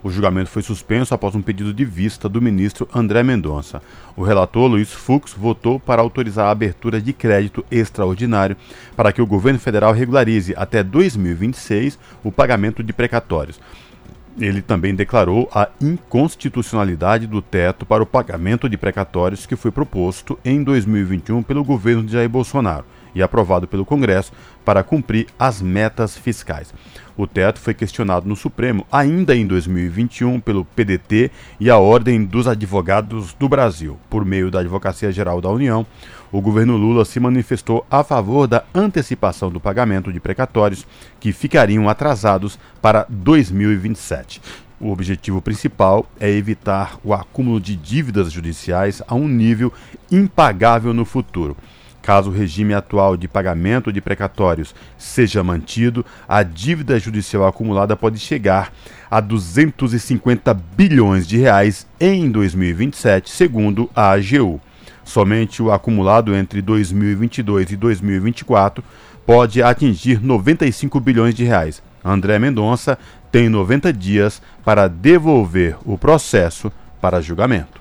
O julgamento foi suspenso após um pedido de vista do ministro André Mendonça. O relator Luiz Fux votou para autorizar a abertura de crédito extraordinário para que o governo federal regularize até 2026 o pagamento de precatórios. Ele também declarou a inconstitucionalidade do teto para o pagamento de precatórios que foi proposto em 2021 pelo governo de Jair Bolsonaro e aprovado pelo Congresso para cumprir as metas fiscais. O teto foi questionado no Supremo ainda em 2021 pelo PDT e a Ordem dos Advogados do Brasil. Por meio da Advocacia Geral da União, o governo Lula se manifestou a favor da antecipação do pagamento de precatórios que ficariam atrasados para 2027. O objetivo principal é evitar o acúmulo de dívidas judiciais a um nível impagável no futuro. Caso o regime atual de pagamento de precatórios seja mantido, a dívida judicial acumulada pode chegar a 250 bilhões de reais em 2027, segundo a AGU. Somente o acumulado entre 2022 e 2024 pode atingir 95 bilhões de reais. André Mendonça tem 90 dias para devolver o processo para julgamento.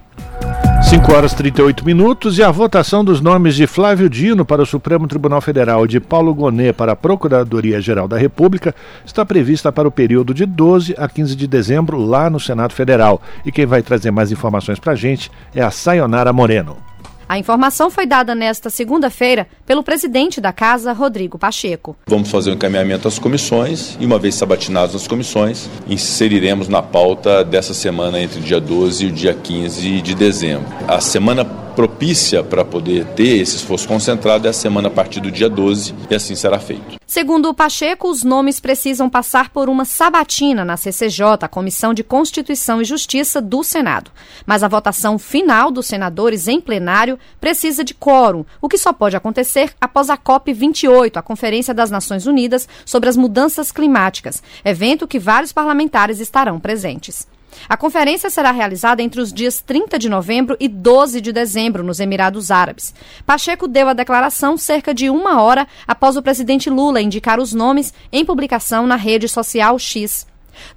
5 horas e 38 minutos e a votação dos nomes de Flávio Dino para o Supremo Tribunal Federal e de Paulo Gonet para a Procuradoria-Geral da República está prevista para o período de 12 a 15 de dezembro lá no Senado Federal. E quem vai trazer mais informações para a gente é a Sayonara Moreno. A informação foi dada nesta segunda-feira pelo presidente da Casa, Rodrigo Pacheco. Vamos fazer um encaminhamento às comissões e, uma vez sabatinados as comissões, inseriremos na pauta dessa semana entre o dia 12 e o dia 15 de dezembro. A semana propícia para poder ter esse esforço concentrado é a semana a partir do dia 12 e assim será feito. Segundo o Pacheco, os nomes precisam passar por uma sabatina na CCJ, a Comissão de Constituição e Justiça do Senado. Mas a votação final dos senadores em plenário precisa de quórum, o que só pode acontecer após a COP 28, a Conferência das Nações Unidas sobre as Mudanças Climáticas, evento que vários parlamentares estarão presentes. A conferência será realizada entre os dias 30 de novembro e 12 de dezembro, nos Emirados Árabes. Pacheco deu a declaração cerca de uma hora após o presidente Lula indicar os nomes em publicação na rede social X.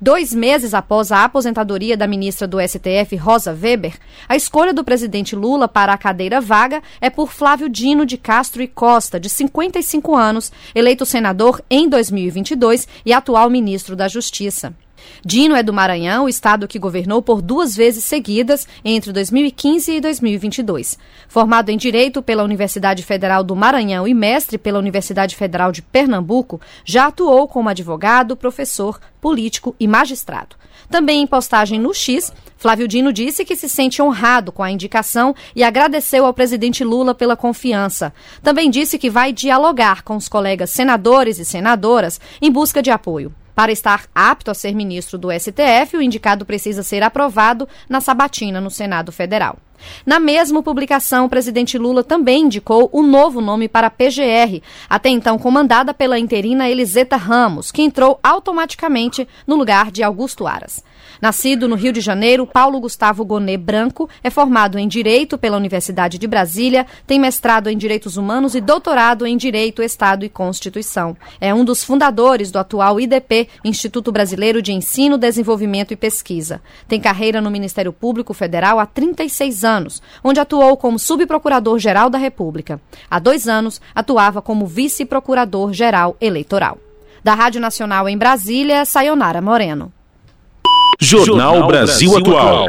Dois meses após a aposentadoria da ministra do STF, Rosa Weber, a escolha do presidente Lula para a cadeira vaga é por Flávio Dino de Castro e Costa, de 55 anos, eleito senador em 2022 e atual ministro da Justiça. Dino é do Maranhão, estado que governou por duas vezes seguidas entre 2015 e 2022. Formado em Direito pela Universidade Federal do Maranhão e mestre pela Universidade Federal de Pernambuco, já atuou como advogado, professor, político e magistrado. Também em postagem no X, Flávio Dino disse que se sente honrado com a indicação e agradeceu ao presidente Lula pela confiança. Também disse que vai dialogar com os colegas senadores e senadoras em busca de apoio. Para estar apto a ser ministro do STF, o indicado precisa ser aprovado na sabatina no Senado Federal. Na mesma publicação, o presidente Lula também indicou o novo nome para a PGR, até então comandada pela interina Eliseta Ramos, que entrou automaticamente no lugar de Augusto Aras. Nascido no Rio de Janeiro, Paulo Gustavo Gonê Branco é formado em Direito pela Universidade de Brasília, tem mestrado em Direitos Humanos e doutorado em Direito, Estado e Constituição. É um dos fundadores do atual IDP, Instituto Brasileiro de Ensino, Desenvolvimento e Pesquisa. Tem carreira no Ministério Público Federal há 36 anos, onde atuou como subprocurador-geral da República. Há dois anos, atuava como vice-procurador-geral eleitoral. Da Rádio Nacional em Brasília, Sayonara Moreno. Jornal Brasil Atual.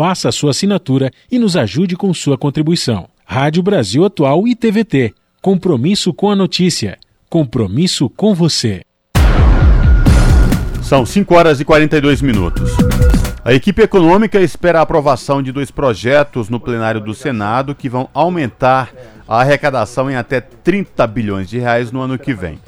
faça sua assinatura e nos ajude com sua contribuição. Rádio Brasil Atual e TVT. Compromisso com a notícia. Compromisso com você. São 5 horas e 42 minutos. A equipe econômica espera a aprovação de dois projetos no plenário do Senado que vão aumentar a arrecadação em até 30 bilhões de reais no ano que vem.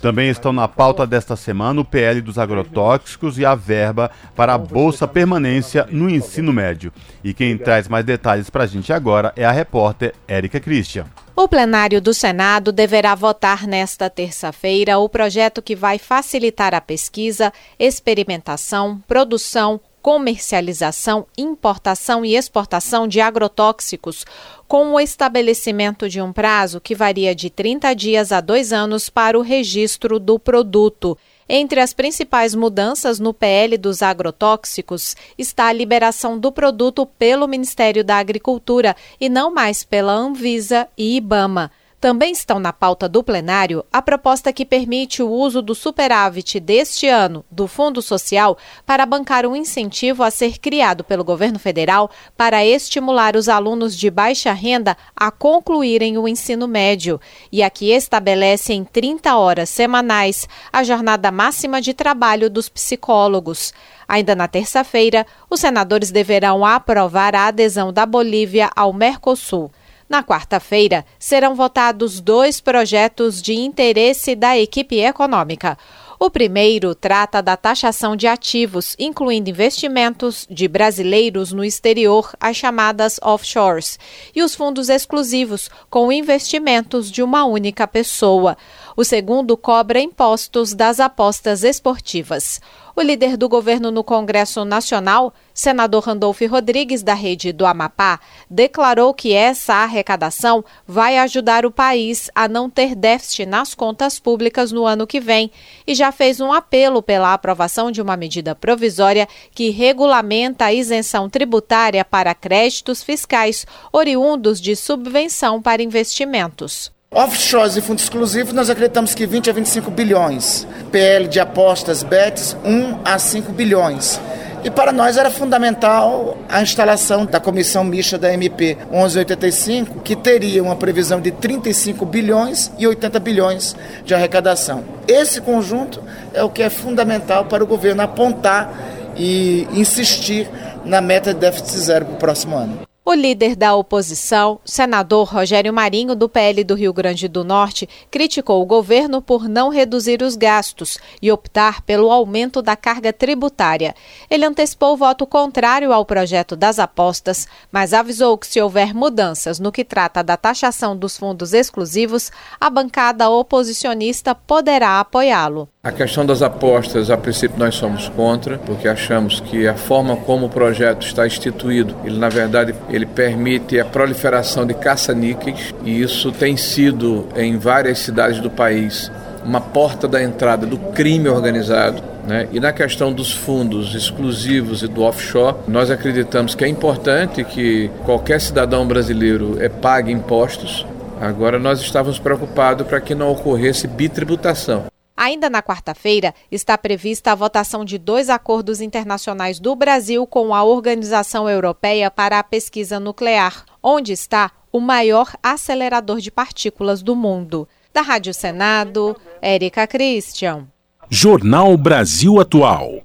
Também estão na pauta desta semana o PL dos agrotóxicos e a verba para a Bolsa Permanência no ensino médio. E quem traz mais detalhes para a gente agora é a repórter Érica Christian. O plenário do Senado deverá votar nesta terça-feira o projeto que vai facilitar a pesquisa, experimentação, produção, comercialização, importação e exportação de agrotóxicos, com o estabelecimento de um prazo que varia de 30 dias a dois anos para o registro do produto. Entre as principais mudanças no PL dos agrotóxicos está a liberação do produto pelo Ministério da Agricultura e não mais pela Anvisa e Ibama. Também estão na pauta do plenário a proposta que permite o uso do superávit deste ano do Fundo Social para bancar um incentivo a ser criado pelo governo federal para estimular os alunos de baixa renda a concluírem o ensino médio e a que estabelece em 30 horas semanais a jornada máxima de trabalho dos psicólogos. Ainda na terça-feira, os senadores deverão aprovar a adesão da Bolívia ao Mercosul. Na quarta-feira, serão votados dois projetos de interesse da equipe econômica. O primeiro trata da taxação de ativos, incluindo investimentos de brasileiros no exterior, as chamadas offshores, e os fundos exclusivos, com investimentos de uma única pessoa. O segundo cobra impostos das apostas esportivas. O líder do governo no Congresso Nacional, senador Randolfo Rodrigues, da rede do Amapá, declarou que essa arrecadação vai ajudar o país a não ter déficit nas contas públicas no ano que vem e já fez um apelo pela aprovação de uma medida provisória que regulamenta a isenção tributária para créditos fiscais oriundos de subvenção para investimentos. Offshores e fundos exclusivos, nós acreditamos que 20 a 25 bilhões. PL de apostas, BETs, 1 a 5 bilhões. E para nós era fundamental a instalação da comissão mista da MP 1185, que teria uma previsão de 35 bilhões e 80 bilhões de arrecadação. Esse conjunto é o que é fundamental para o governo apontar e insistir na meta de déficit zero para o próximo ano. O líder da oposição, senador Rogério Marinho, do PL do Rio Grande do Norte, criticou o governo por não reduzir os gastos e optar pelo aumento da carga tributária. Ele antecipou o voto contrário ao projeto das apostas, mas avisou que, se houver mudanças no que trata da taxação dos fundos exclusivos, a bancada oposicionista poderá apoiá-lo. A questão das apostas, a princípio, nós somos contra, porque achamos que a forma como o projeto está instituído, ele na verdade ele permite a proliferação de caça-níqueis e isso tem sido em várias cidades do país uma porta da entrada do crime organizado. Né? E na questão dos fundos exclusivos e do offshore, nós acreditamos que é importante que qualquer cidadão brasileiro é, pague impostos. Agora nós estávamos preocupados para que não ocorresse bitributação. Ainda na quarta-feira, está prevista a votação de dois acordos internacionais do Brasil com a Organização Europeia para a Pesquisa Nuclear, onde está o maior acelerador de partículas do mundo. Da Rádio Senado, Érica Christian. Jornal Brasil Atual.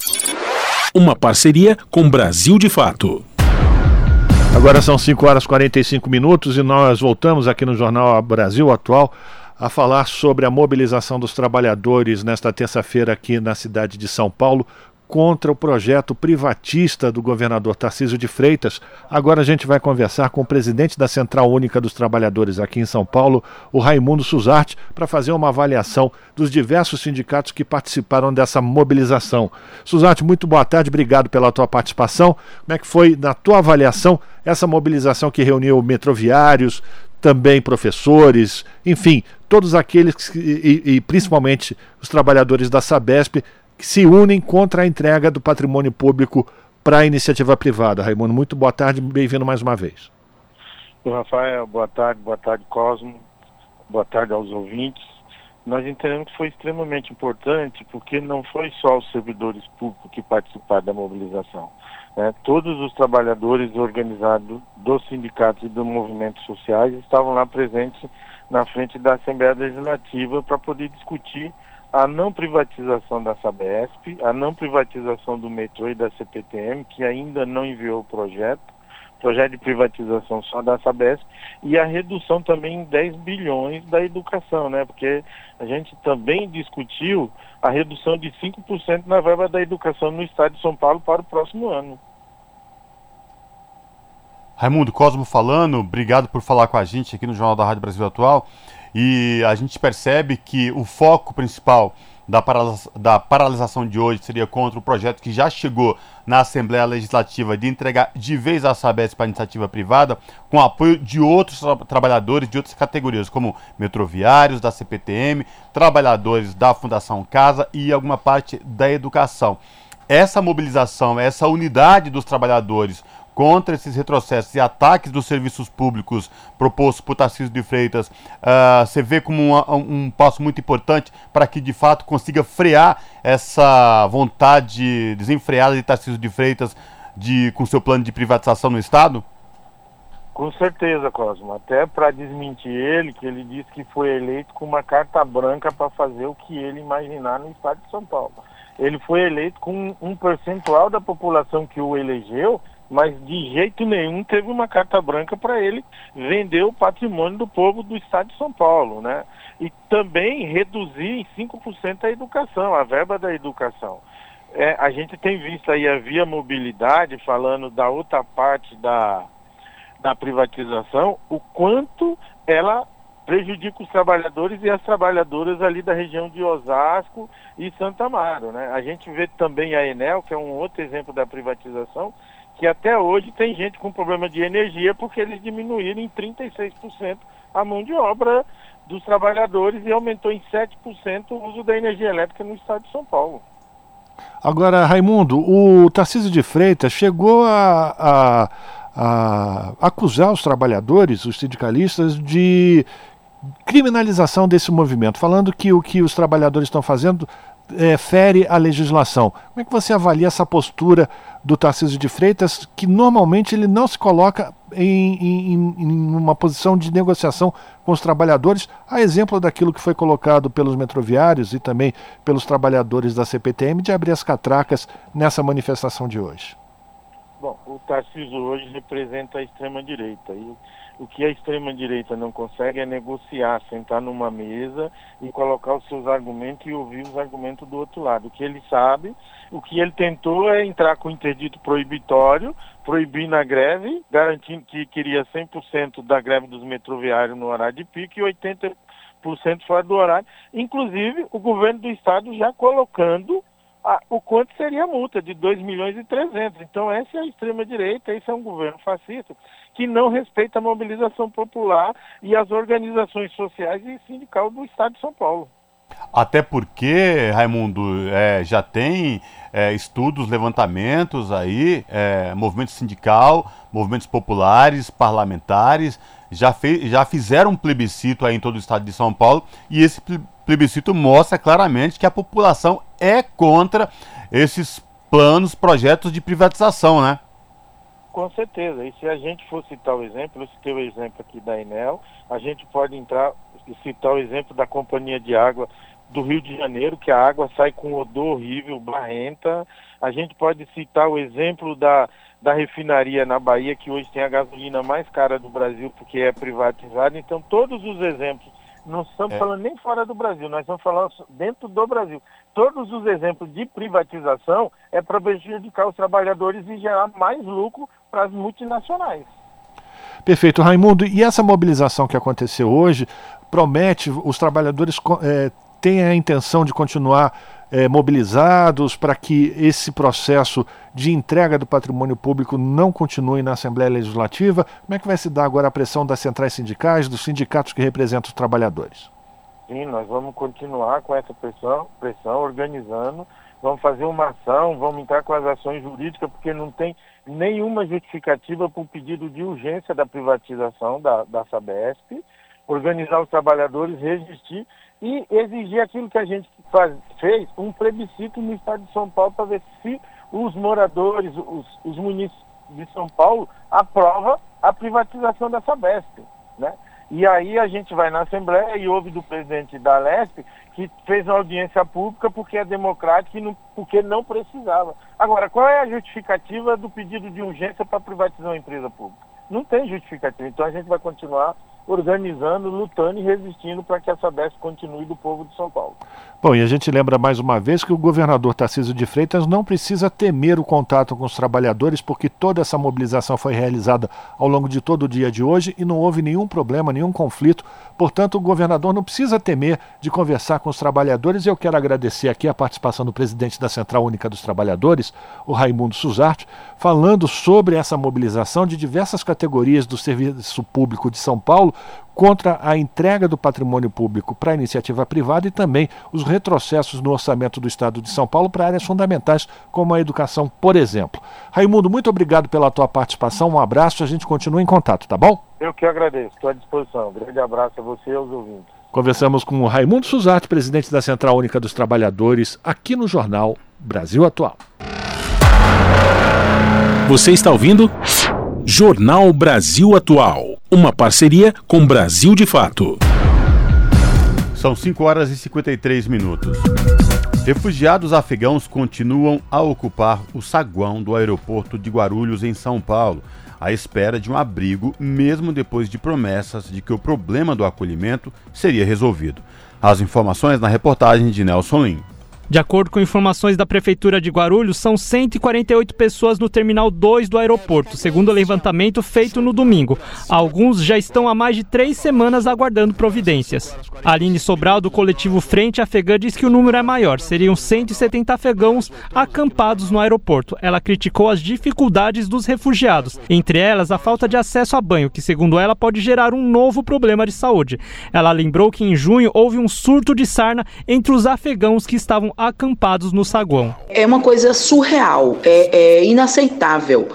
Uma parceria com Brasil de Fato. Agora são 5 horas e 45 minutos e nós voltamos aqui no Jornal Brasil Atual a falar sobre a mobilização dos trabalhadores nesta terça-feira aqui na cidade de São Paulo contra o projeto privatista do governador Tarcísio de Freitas. Agora a gente vai conversar com o presidente da Central Única dos Trabalhadores aqui em São Paulo, o Raimundo Suzarte, para fazer uma avaliação dos diversos sindicatos que participaram dessa mobilização. Suzarte, muito boa tarde, obrigado pela tua participação. Como é que foi, na tua avaliação, essa mobilização que reuniu metroviários, também professores, enfim, todos aqueles que, e, e, principalmente os trabalhadores da Sabesp que se unem contra a entrega do patrimônio público para a iniciativa privada. Raimundo, muito boa tarde, bem-vindo mais uma vez. Rafael, boa tarde, boa tarde Cosmo, boa tarde aos ouvintes. Nós entendemos que foi extremamente importante porque não foi só os servidores públicos que participaram da mobilização né, todos os trabalhadores organizados dos sindicatos e dos movimentos sociais estavam lá presentes na frente da Assembleia Legislativa para poder discutir a não privatização da Sabesp, a não privatização do metrô e da CPTM, que ainda não enviou o projeto, projeto de privatização só da Sabesp, e a redução também em 10 bilhões da educação, né? Porque a gente também discutiu a redução de 5% na verba da educação no estado de São Paulo para o próximo ano. Raimundo Cosmo falando, obrigado por falar com a gente aqui no Jornal da Rádio Brasil Atual. E a gente percebe que o foco principal da, da paralisação de hoje seria contra o projeto que já chegou na Assembleia Legislativa de entregar de vez a Sabesp para a iniciativa privada, com apoio de outros tra trabalhadores de outras categorias, como metroviários da CPTM, trabalhadores da Fundação Casa e alguma parte da educação. Essa mobilização, essa unidade dos trabalhadores contra esses retrocessos e ataques dos serviços públicos propostos por Tarcísio de Freitas, uh, você vê como um, um passo muito importante para que de fato consiga frear essa vontade desenfreada de Tarcísio de Freitas de, com seu plano de privatização no Estado? Com certeza, Cosmo. Até para desmentir ele, que ele disse que foi eleito com uma carta branca para fazer o que ele imaginar no Estado de São Paulo. Ele foi eleito com um percentual da população que o elegeu mas de jeito nenhum teve uma carta branca para ele vender o patrimônio do povo do estado de São Paulo, né? E também reduzir em 5% a educação, a verba da educação. É, a gente tem visto aí a Via Mobilidade falando da outra parte da, da privatização, o quanto ela prejudica os trabalhadores e as trabalhadoras ali da região de Osasco e Santa Amaro. Né? A gente vê também a Enel, que é um outro exemplo da privatização, que até hoje tem gente com problema de energia porque eles diminuíram em 36% a mão de obra dos trabalhadores e aumentou em 7% o uso da energia elétrica no estado de São Paulo. Agora, Raimundo, o Tarcísio de Freitas chegou a, a, a acusar os trabalhadores, os sindicalistas, de criminalização desse movimento, falando que o que os trabalhadores estão fazendo é, fere a legislação. Como é que você avalia essa postura do Tarcísio de Freitas, que normalmente ele não se coloca em, em, em, uma posição de negociação com os trabalhadores, a exemplo daquilo que foi colocado pelos metroviários e também pelos trabalhadores da CPTM de abrir as catracas nessa manifestação de hoje? Bom, o Tarcísio hoje representa a extrema-direita. E o que a extrema-direita não consegue é negociar, sentar numa mesa e colocar os seus argumentos e ouvir os argumentos do outro lado. O que ele sabe, o que ele tentou é entrar com interdito proibitório, proibir na greve, garantindo que queria 100% da greve dos metroviários no horário de pico e 80% fora do horário. Inclusive, o governo do estado já colocando o quanto seria a multa de 2 milhões e 300. Então essa é a extrema-direita, esse é um governo fascista que não respeita a mobilização popular e as organizações sociais e sindical do Estado de São Paulo. Até porque, Raimundo, é, já tem é, estudos, levantamentos aí, é, movimento sindical, movimentos populares, parlamentares, já, fez, já fizeram um plebiscito aí em todo o estado de São Paulo e esse plebiscito mostra claramente que a população é contra esses planos, projetos de privatização, né? Com certeza. E se a gente for citar o exemplo, eu citei o exemplo aqui da Enel, a gente pode entrar e citar o exemplo da Companhia de Água do Rio de Janeiro, que a água sai com odor horrível, barrenta. A gente pode citar o exemplo da, da refinaria na Bahia, que hoje tem a gasolina mais cara do Brasil porque é privatizada. Então, todos os exemplos não estamos é. falando nem fora do Brasil, nós estamos falando dentro do Brasil. Todos os exemplos de privatização é para prejudicar os trabalhadores e gerar mais lucro para as multinacionais. Perfeito, Raimundo. E essa mobilização que aconteceu hoje promete os trabalhadores é, têm a intenção de continuar é, mobilizados para que esse processo de entrega do patrimônio público não continue na Assembleia Legislativa? Como é que vai se dar agora a pressão das centrais sindicais, dos sindicatos que representam os trabalhadores? Sim, nós vamos continuar com essa pressão, pressão organizando, vamos fazer uma ação, vamos entrar com as ações jurídicas, porque não tem nenhuma justificativa para o pedido de urgência da privatização da, da Sabesp, organizar os trabalhadores, resistir e exigir aquilo que a gente faz, fez, um plebiscito no estado de São Paulo para ver se os moradores, os, os municípios de São Paulo aprovam a privatização da Sabesp, né? E aí a gente vai na Assembleia e ouve do presidente da Lesp que fez uma audiência pública porque é democrático e não, porque não precisava. Agora, qual é a justificativa do pedido de urgência para privatizar uma empresa pública? Não tem justificativa. Então a gente vai continuar organizando, lutando e resistindo para que essa Sabesp continue do povo de São Paulo. Bom, e a gente lembra mais uma vez que o governador Tarcísio de Freitas não precisa temer o contato com os trabalhadores, porque toda essa mobilização foi realizada ao longo de todo o dia de hoje e não houve nenhum problema, nenhum conflito. Portanto, o governador não precisa temer de conversar com os trabalhadores. E eu quero agradecer aqui a participação do presidente da Central Única dos Trabalhadores, o Raimundo Suzarte, falando sobre essa mobilização de diversas categorias do serviço público de São Paulo contra a entrega do patrimônio público para a iniciativa privada e também os retrocessos no orçamento do Estado de São Paulo para áreas fundamentais como a educação, por exemplo. Raimundo, muito obrigado pela tua participação, um abraço, a gente continua em contato, tá bom? Eu que agradeço, estou à disposição. Um grande abraço a você e aos ouvintes. Conversamos com o Raimundo Suzatti, presidente da Central Única dos Trabalhadores, aqui no jornal Brasil Atual. Você está ouvindo? Jornal Brasil Atual. Uma parceria com Brasil de Fato. São 5 horas e 53 minutos. Refugiados afegãos continuam a ocupar o saguão do aeroporto de Guarulhos, em São Paulo, à espera de um abrigo, mesmo depois de promessas de que o problema do acolhimento seria resolvido. As informações na reportagem de Nelson Lim. De acordo com informações da Prefeitura de Guarulhos, são 148 pessoas no Terminal 2 do aeroporto, segundo o levantamento feito no domingo. Alguns já estão há mais de três semanas aguardando providências. Aline Sobral, do coletivo Frente Afegã, diz que o número é maior, seriam 170 afegãos acampados no aeroporto. Ela criticou as dificuldades dos refugiados, entre elas a falta de acesso a banho, que, segundo ela, pode gerar um novo problema de saúde. Ela lembrou que em junho houve um surto de sarna entre os afegãos que estavam acampados no saguão. É uma coisa surreal, é, é inaceitável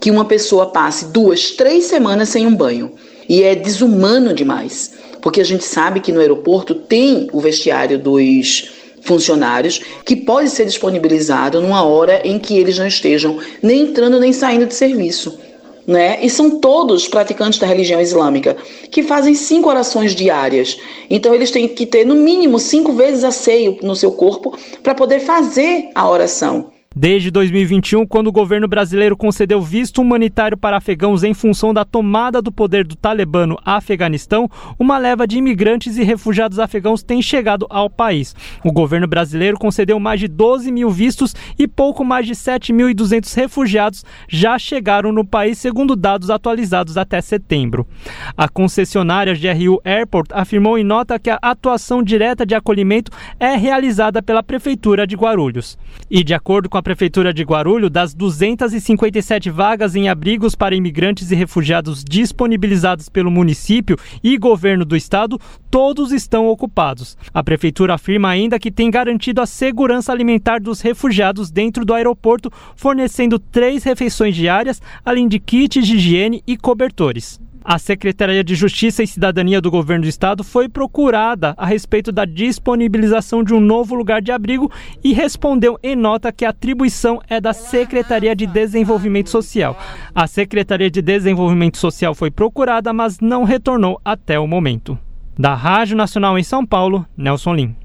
que uma pessoa passe duas, três semanas sem um banho. E é desumano demais, porque a gente sabe que no aeroporto tem o vestiário dos funcionários que pode ser disponibilizado numa hora em que eles não estejam nem entrando nem saindo de serviço né? E são todos praticantes da religião islâmica que fazem cinco orações diárias. Então eles têm que ter no mínimo cinco vezes asseio no seu corpo para poder fazer a oração. Desde 2021, quando o governo brasileiro concedeu visto humanitário para afegãos em função da tomada do poder do Talibã no Afeganistão, uma leva de imigrantes e refugiados afegãos tem chegado ao país. O governo brasileiro concedeu mais de 12 mil vistos e pouco mais de 7.200 refugiados já chegaram no país, segundo dados atualizados até setembro. A concessionária GRU Airport afirmou em nota que a atuação direta de acolhimento é realizada pela Prefeitura de Guarulhos. E, de acordo com a Prefeitura de Guarulhos, das 257 vagas em abrigos para imigrantes e refugiados disponibilizadas pelo município e governo do estado, todos estão ocupados. A Prefeitura afirma ainda que tem garantido a segurança alimentar dos refugiados dentro do aeroporto, fornecendo três refeições diárias, além de kits de higiene e cobertores. A Secretaria de Justiça e Cidadania do Governo do Estado foi procurada a respeito da disponibilização de um novo lugar de abrigo e respondeu em nota que a atribuição é da Secretaria de Desenvolvimento Social. A Secretaria de Desenvolvimento Social foi procurada, mas não retornou até o momento. Da Rádio Nacional em São Paulo, Nelson Lim.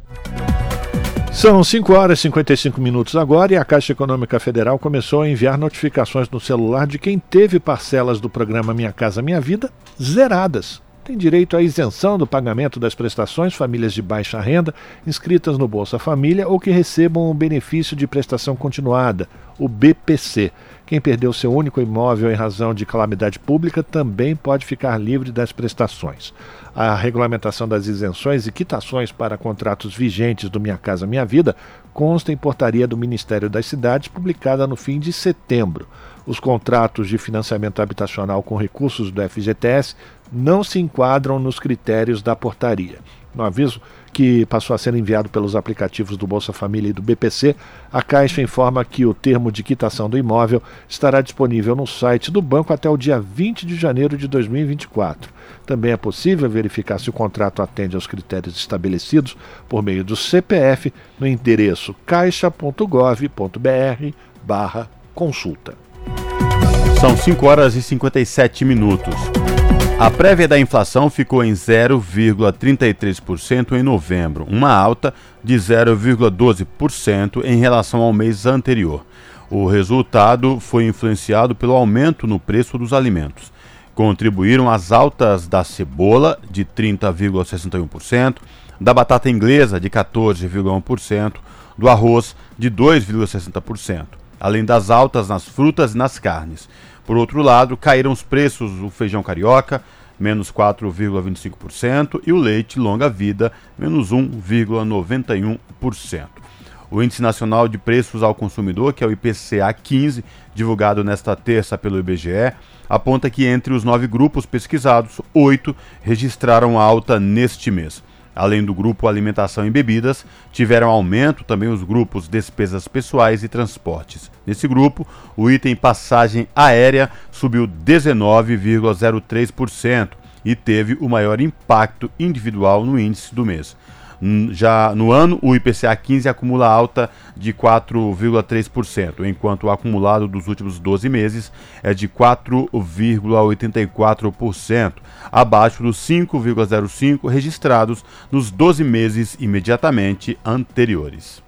São 5 horas e 55 minutos agora e a Caixa Econômica Federal começou a enviar notificações no celular de quem teve parcelas do programa Minha Casa Minha Vida zeradas. Tem direito à isenção do pagamento das prestações famílias de baixa renda inscritas no Bolsa Família ou que recebam o benefício de prestação continuada, o BPC. Quem perdeu seu único imóvel em razão de calamidade pública também pode ficar livre das prestações. A regulamentação das isenções e quitações para contratos vigentes do Minha Casa Minha Vida consta em portaria do Ministério das Cidades, publicada no fim de setembro. Os contratos de financiamento habitacional com recursos do FGTS não se enquadram nos critérios da portaria. No aviso que passou a ser enviado pelos aplicativos do Bolsa Família e do BPC, a Caixa informa que o termo de quitação do imóvel estará disponível no site do banco até o dia 20 de janeiro de 2024. Também é possível verificar se o contrato atende aos critérios estabelecidos por meio do CPF no endereço caixa.gov.br consulta. São 5 horas e 57 minutos. A prévia da inflação ficou em 0,33% em novembro, uma alta de 0,12% em relação ao mês anterior. O resultado foi influenciado pelo aumento no preço dos alimentos. Contribuíram as altas da cebola, de 30,61%, da batata inglesa, de 14,1%, do arroz, de 2,60%, além das altas nas frutas e nas carnes. Por outro lado, caíram os preços do feijão carioca, menos 4,25%, e o leite longa-vida, menos 1,91%. O Índice Nacional de Preços ao Consumidor, que é o IPCA 15, divulgado nesta terça pelo IBGE, aponta que entre os nove grupos pesquisados, oito registraram alta neste mês. Além do grupo alimentação e bebidas, tiveram aumento também os grupos despesas pessoais e transportes. Nesse grupo, o item passagem aérea subiu 19,03% e teve o maior impacto individual no índice do mês. Já no ano, o IPCA 15 acumula alta de 4,3%, enquanto o acumulado dos últimos 12 meses é de 4,84%, abaixo dos 5,05% registrados nos 12 meses imediatamente anteriores.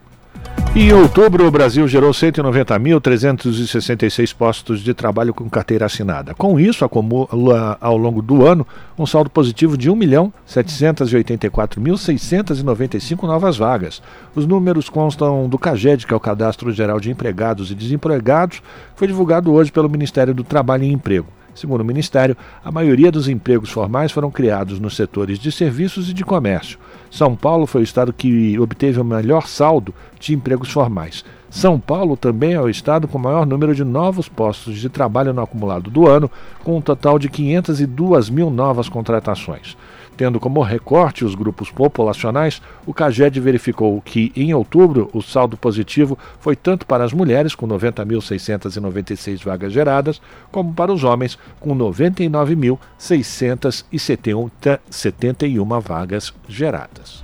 Em outubro, o Brasil gerou 190.366 postos de trabalho com carteira assinada. Com isso, acumula ao longo do ano um saldo positivo de 1.784.695 novas vagas. Os números constam do CAGED, que é o Cadastro Geral de Empregados e Desempregados, foi divulgado hoje pelo Ministério do Trabalho e Emprego. Segundo o Ministério, a maioria dos empregos formais foram criados nos setores de serviços e de comércio. São Paulo foi o estado que obteve o melhor saldo de empregos formais. São Paulo também é o estado com o maior número de novos postos de trabalho no acumulado do ano, com um total de 502 mil novas contratações. Tendo como recorte os grupos populacionais, o CAGED verificou que, em outubro, o saldo positivo foi tanto para as mulheres, com 90.696 vagas geradas, como para os homens, com 99.671 vagas geradas.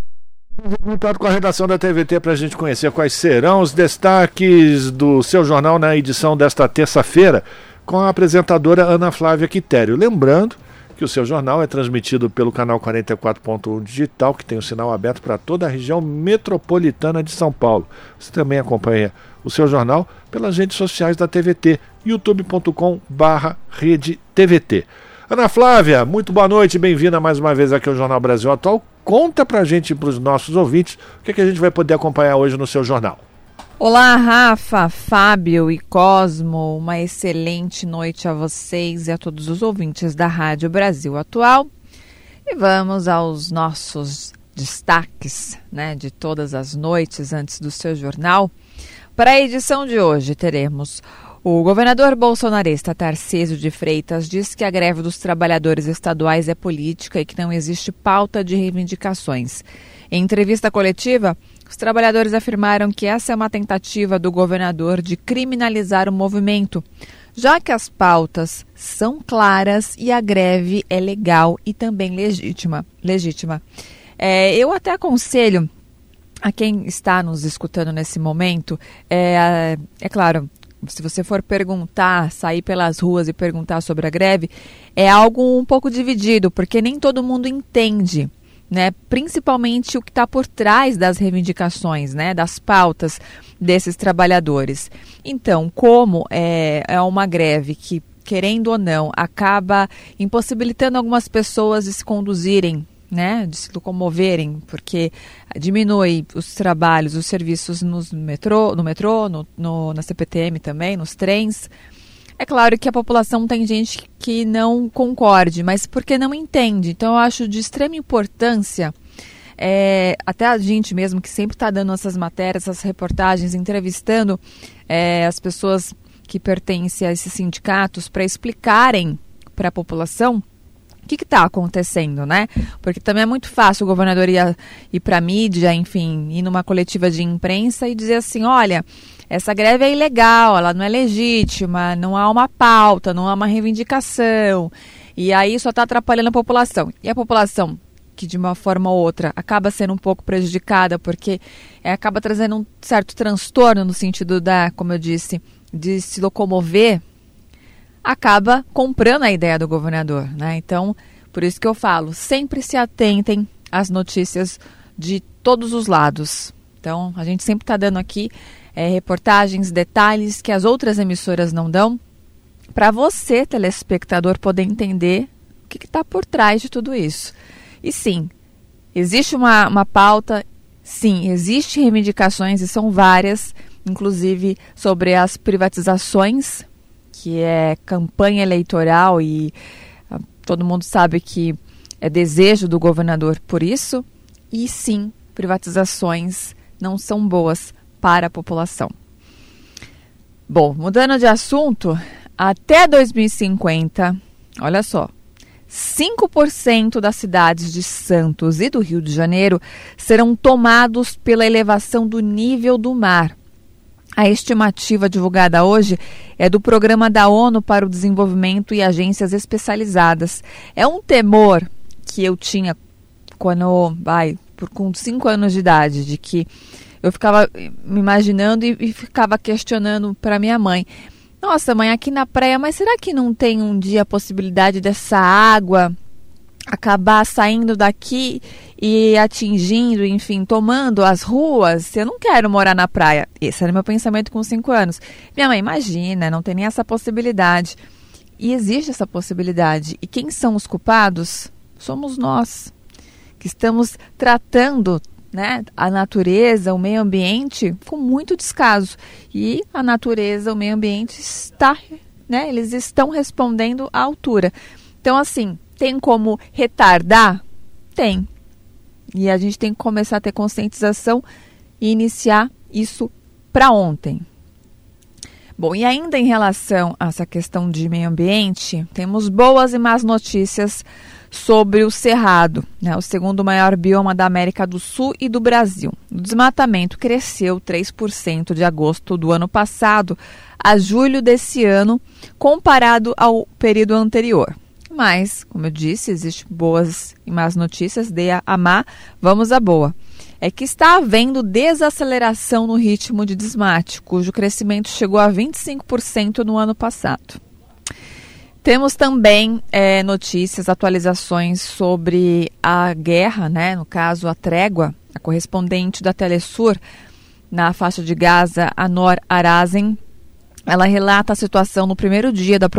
Contato com a redação da TVT para a gente conhecer quais serão os destaques do seu jornal na edição desta terça-feira, com a apresentadora Ana Flávia Quitério. Lembrando que o seu jornal é transmitido pelo canal 44.1 Digital, que tem o sinal aberto para toda a região metropolitana de São Paulo. Você também acompanha o seu jornal pelas redes sociais da TVT, youtube.com/rede TVT. Ana Flávia, muito boa noite, bem-vinda mais uma vez aqui ao Jornal Brasil Atual. Conta pra gente e pros nossos ouvintes o que, é que a gente vai poder acompanhar hoje no seu jornal. Olá, Rafa, Fábio e Cosmo. Uma excelente noite a vocês e a todos os ouvintes da Rádio Brasil Atual. E vamos aos nossos destaques né, de todas as noites antes do seu jornal. Para a edição de hoje, teremos o governador bolsonarista Tarcísio de Freitas diz que a greve dos trabalhadores estaduais é política e que não existe pauta de reivindicações. Em entrevista coletiva, os trabalhadores afirmaram que essa é uma tentativa do governador de criminalizar o movimento, já que as pautas são claras e a greve é legal e também legítima. legítima. É, eu até aconselho a quem está nos escutando nesse momento, é, é claro, se você for perguntar, sair pelas ruas e perguntar sobre a greve, é algo um pouco dividido, porque nem todo mundo entende. Né, principalmente o que está por trás das reivindicações, né, das pautas desses trabalhadores. Então, como é, é uma greve que, querendo ou não, acaba impossibilitando algumas pessoas de se conduzirem né, de se locomoverem, porque diminui os trabalhos, os serviços nos metrô, no metrô, no, no, na CPTM também, nos trens. É claro que a população tem gente que não concorde, mas porque não entende. Então eu acho de extrema importância, é, até a gente mesmo que sempre está dando essas matérias, essas reportagens, entrevistando é, as pessoas que pertencem a esses sindicatos para explicarem para a população o que está acontecendo, né? Porque também é muito fácil o governador ir, ir para a mídia, enfim, ir numa coletiva de imprensa e dizer assim: olha, essa greve é ilegal, ela não é legítima, não há uma pauta, não há uma reivindicação. E aí só está atrapalhando a população. E a população, que de uma forma ou outra acaba sendo um pouco prejudicada, porque é, acaba trazendo um certo transtorno no sentido da, como eu disse, de se locomover acaba comprando a ideia do governador, né? Então, por isso que eu falo, sempre se atentem às notícias de todos os lados. Então, a gente sempre está dando aqui é, reportagens, detalhes que as outras emissoras não dão, para você, telespectador, poder entender o que está por trás de tudo isso. E sim, existe uma, uma pauta, sim, existem reivindicações e são várias, inclusive sobre as privatizações, que é campanha eleitoral e ah, todo mundo sabe que é desejo do governador por isso. E sim, privatizações não são boas para a população. Bom, mudando de assunto, até 2050, olha só, 5% das cidades de Santos e do Rio de Janeiro serão tomados pela elevação do nível do mar. A estimativa divulgada hoje é do Programa da ONU para o Desenvolvimento e Agências Especializadas. É um temor que eu tinha quando, vai, por com 5 anos de idade, de que eu ficava me imaginando e, e ficava questionando para minha mãe. Nossa, mãe, aqui na praia, mas será que não tem um dia a possibilidade dessa água acabar saindo daqui e atingindo, enfim, tomando as ruas? Eu não quero morar na praia. Esse era meu pensamento com cinco anos. Minha mãe, imagina, não tem nem essa possibilidade. E existe essa possibilidade. E quem são os culpados? Somos nós, que estamos tratando né, a natureza, o meio ambiente com muito descaso. E a natureza, o meio ambiente está, né, eles estão respondendo à altura. Então, assim, tem como retardar? Tem. E a gente tem que começar a ter conscientização e iniciar isso para ontem. Bom, e ainda em relação a essa questão de meio ambiente, temos boas e más notícias sobre o Cerrado, né, o segundo maior bioma da América do Sul e do Brasil. O desmatamento cresceu 3% de agosto do ano passado a julho desse ano, comparado ao período anterior. Mas, como eu disse, existem boas e más notícias, dê a má, vamos à boa. É que está havendo desaceleração no ritmo de desmate, cujo crescimento chegou a 25% no ano passado. Temos também é, notícias, atualizações sobre a guerra, né? no caso a trégua, a correspondente da Telesur na faixa de Gaza, a Nor Arazen. Ela relata a situação no primeiro dia da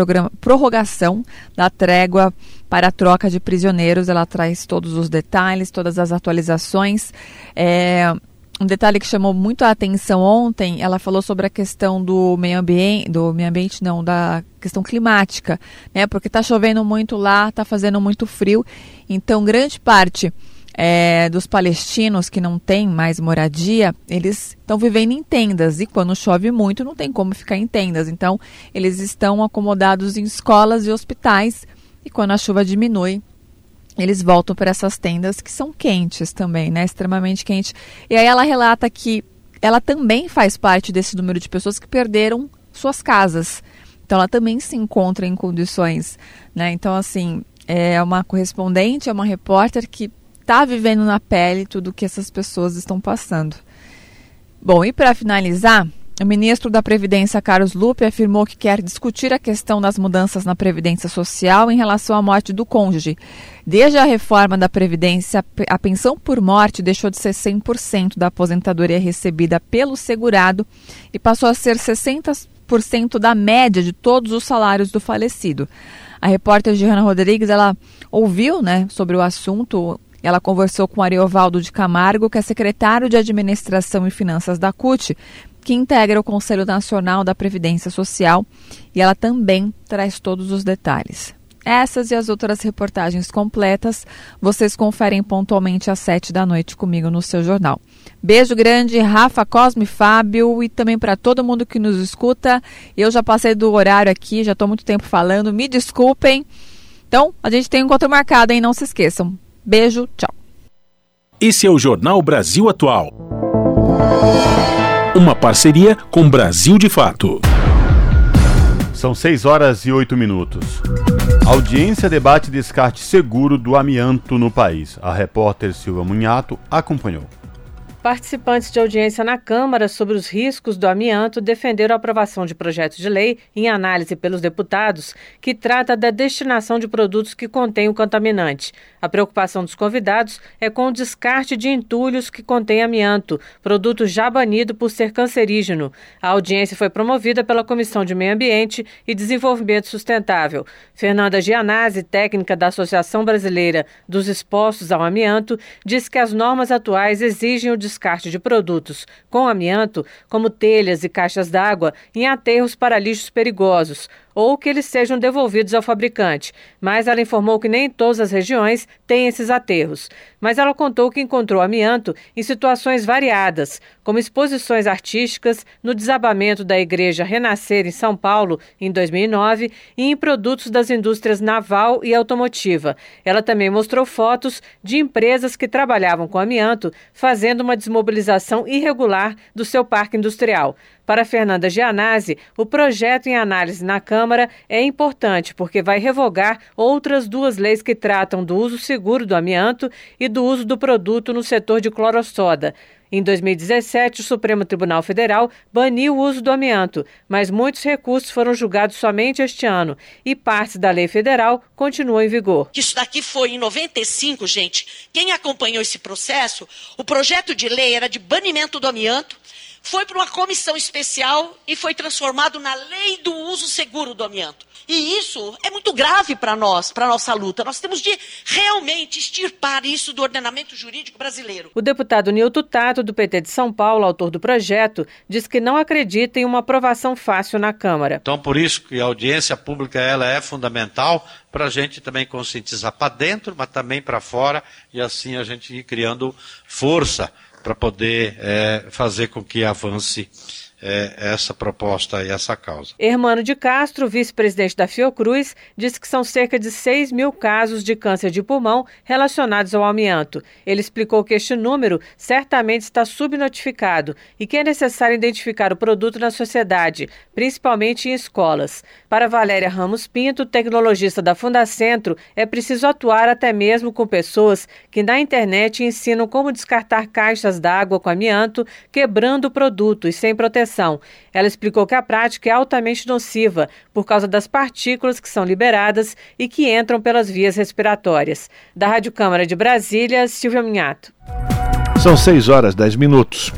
prorrogação da trégua para a troca de prisioneiros. Ela traz todos os detalhes, todas as atualizações. É, um detalhe que chamou muito a atenção ontem, ela falou sobre a questão do meio ambiente, do meio ambiente não, da questão climática, né? Porque está chovendo muito lá, está fazendo muito frio, então grande parte é, dos palestinos que não têm mais moradia, eles estão vivendo em tendas e quando chove muito não tem como ficar em tendas, então eles estão acomodados em escolas e hospitais e quando a chuva diminui eles voltam para essas tendas que são quentes também, né? Extremamente quentes. E aí ela relata que ela também faz parte desse número de pessoas que perderam suas casas. Então ela também se encontra em condições, né? Então assim, é uma correspondente, é uma repórter que está vivendo na pele tudo que essas pessoas estão passando. Bom, e para finalizar, o ministro da Previdência, Carlos Lupe, afirmou que quer discutir a questão das mudanças na Previdência Social em relação à morte do cônjuge. Desde a reforma da Previdência, a pensão por morte deixou de ser 100% da aposentadoria recebida pelo segurado e passou a ser 60% da média de todos os salários do falecido. A repórter Giana Rodrigues, ela ouviu né, sobre o assunto ela conversou com Ariovaldo de Camargo, que é secretário de Administração e Finanças da CUT, que integra o Conselho Nacional da Previdência Social, e ela também traz todos os detalhes. Essas e as outras reportagens completas vocês conferem pontualmente às sete da noite comigo no seu jornal. Beijo grande, Rafa, Cosme, Fábio e também para todo mundo que nos escuta. Eu já passei do horário aqui, já estou muito tempo falando, me desculpem. Então, a gente tem um encontro marcado, hein? Não se esqueçam. Beijo, tchau. Esse é o Jornal Brasil Atual. Uma parceria com Brasil de Fato. São 6 horas e 8 minutos. audiência debate descarte seguro do amianto no país. A repórter Silva Munhato acompanhou. Participantes de audiência na Câmara sobre os riscos do amianto defenderam a aprovação de projeto de lei em análise pelos deputados que trata da destinação de produtos que contêm o contaminante. A preocupação dos convidados é com o descarte de entulhos que contêm amianto, produto já banido por ser cancerígeno. A audiência foi promovida pela Comissão de Meio Ambiente e Desenvolvimento Sustentável. Fernanda Gianazzi, técnica da Associação Brasileira dos Expostos ao Amianto, diz que as normas atuais exigem o descarte de produtos com amianto, como telhas e caixas d'água, em aterros para lixos perigosos, ou que eles sejam devolvidos ao fabricante, mas ela informou que nem todas as regiões têm esses aterros. Mas ela contou que encontrou amianto em situações variadas, como exposições artísticas, no desabamento da igreja Renascer em São Paulo em 2009 e em produtos das indústrias naval e automotiva. Ela também mostrou fotos de empresas que trabalhavam com amianto fazendo uma desmobilização irregular do seu parque industrial. Para Fernanda Gianazzi, o projeto em análise na Câmara é importante porque vai revogar outras duas leis que tratam do uso seguro do amianto e do uso do produto no setor de clorossoda. Em 2017, o Supremo Tribunal Federal baniu o uso do amianto, mas muitos recursos foram julgados somente este ano e partes da lei federal continuam em vigor. Isso daqui foi em 95, gente. Quem acompanhou esse processo, o projeto de lei era de banimento do amianto foi para uma comissão especial e foi transformado na lei do uso seguro do amianto. E isso é muito grave para nós, para a nossa luta. Nós temos de realmente extirpar isso do ordenamento jurídico brasileiro. O deputado Nilton Tato, do PT de São Paulo, autor do projeto, diz que não acredita em uma aprovação fácil na Câmara. Então, por isso que a audiência pública ela é fundamental para a gente também conscientizar para dentro, mas também para fora, e assim a gente ir criando força para poder é, fazer com que avance é, essa proposta e essa causa. Hermano de Castro, vice-presidente da Fiocruz, disse que são cerca de 6 mil casos de câncer de pulmão relacionados ao amianto. Ele explicou que este número certamente está subnotificado e que é necessário identificar o produto na sociedade, principalmente em escolas. Para Valéria Ramos Pinto, tecnologista da Fundacentro, é preciso atuar até mesmo com pessoas que na internet ensinam como descartar caixas d'água com amianto, quebrando o produto e sem proteção ela explicou que a prática é altamente nociva por causa das partículas que são liberadas e que entram pelas vias respiratórias. Da Rádio Câmara de Brasília, Silvia Minhato. São 6 horas 10 minutos.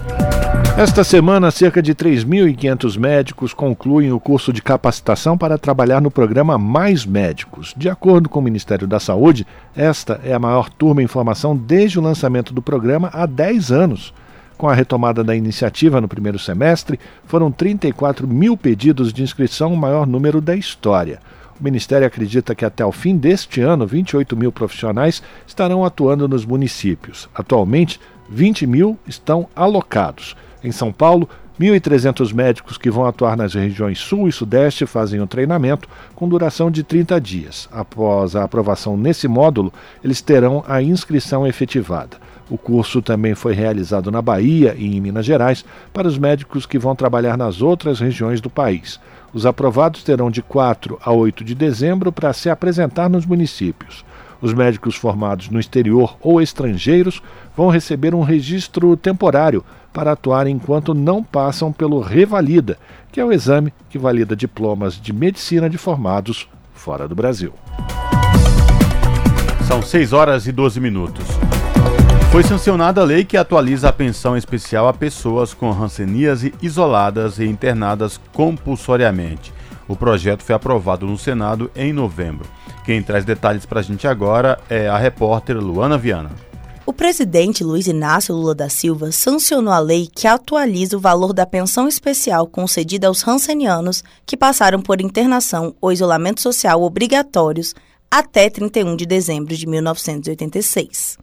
Esta semana, cerca de 3.500 médicos concluem o curso de capacitação para trabalhar no programa Mais Médicos. De acordo com o Ministério da Saúde, esta é a maior turma em formação desde o lançamento do programa há 10 anos. Com a retomada da iniciativa no primeiro semestre, foram 34 mil pedidos de inscrição, o maior número da história. O Ministério acredita que até o fim deste ano, 28 mil profissionais estarão atuando nos municípios. Atualmente, 20 mil estão alocados. Em São Paulo, 1.300 médicos que vão atuar nas regiões Sul e Sudeste fazem o um treinamento com duração de 30 dias. Após a aprovação nesse módulo, eles terão a inscrição efetivada. O curso também foi realizado na Bahia e em Minas Gerais para os médicos que vão trabalhar nas outras regiões do país. Os aprovados terão de 4 a 8 de dezembro para se apresentar nos municípios. Os médicos formados no exterior ou estrangeiros vão receber um registro temporário para atuar enquanto não passam pelo Revalida, que é o exame que valida diplomas de medicina de formados fora do Brasil. São 6 horas e 12 minutos. Foi sancionada a lei que atualiza a pensão especial a pessoas com hanseníase isoladas e internadas compulsoriamente. O projeto foi aprovado no Senado em novembro. Quem traz detalhes para a gente agora é a repórter Luana Viana. O presidente Luiz Inácio Lula da Silva sancionou a lei que atualiza o valor da pensão especial concedida aos rancenianos que passaram por internação ou isolamento social obrigatórios até 31 de dezembro de 1986.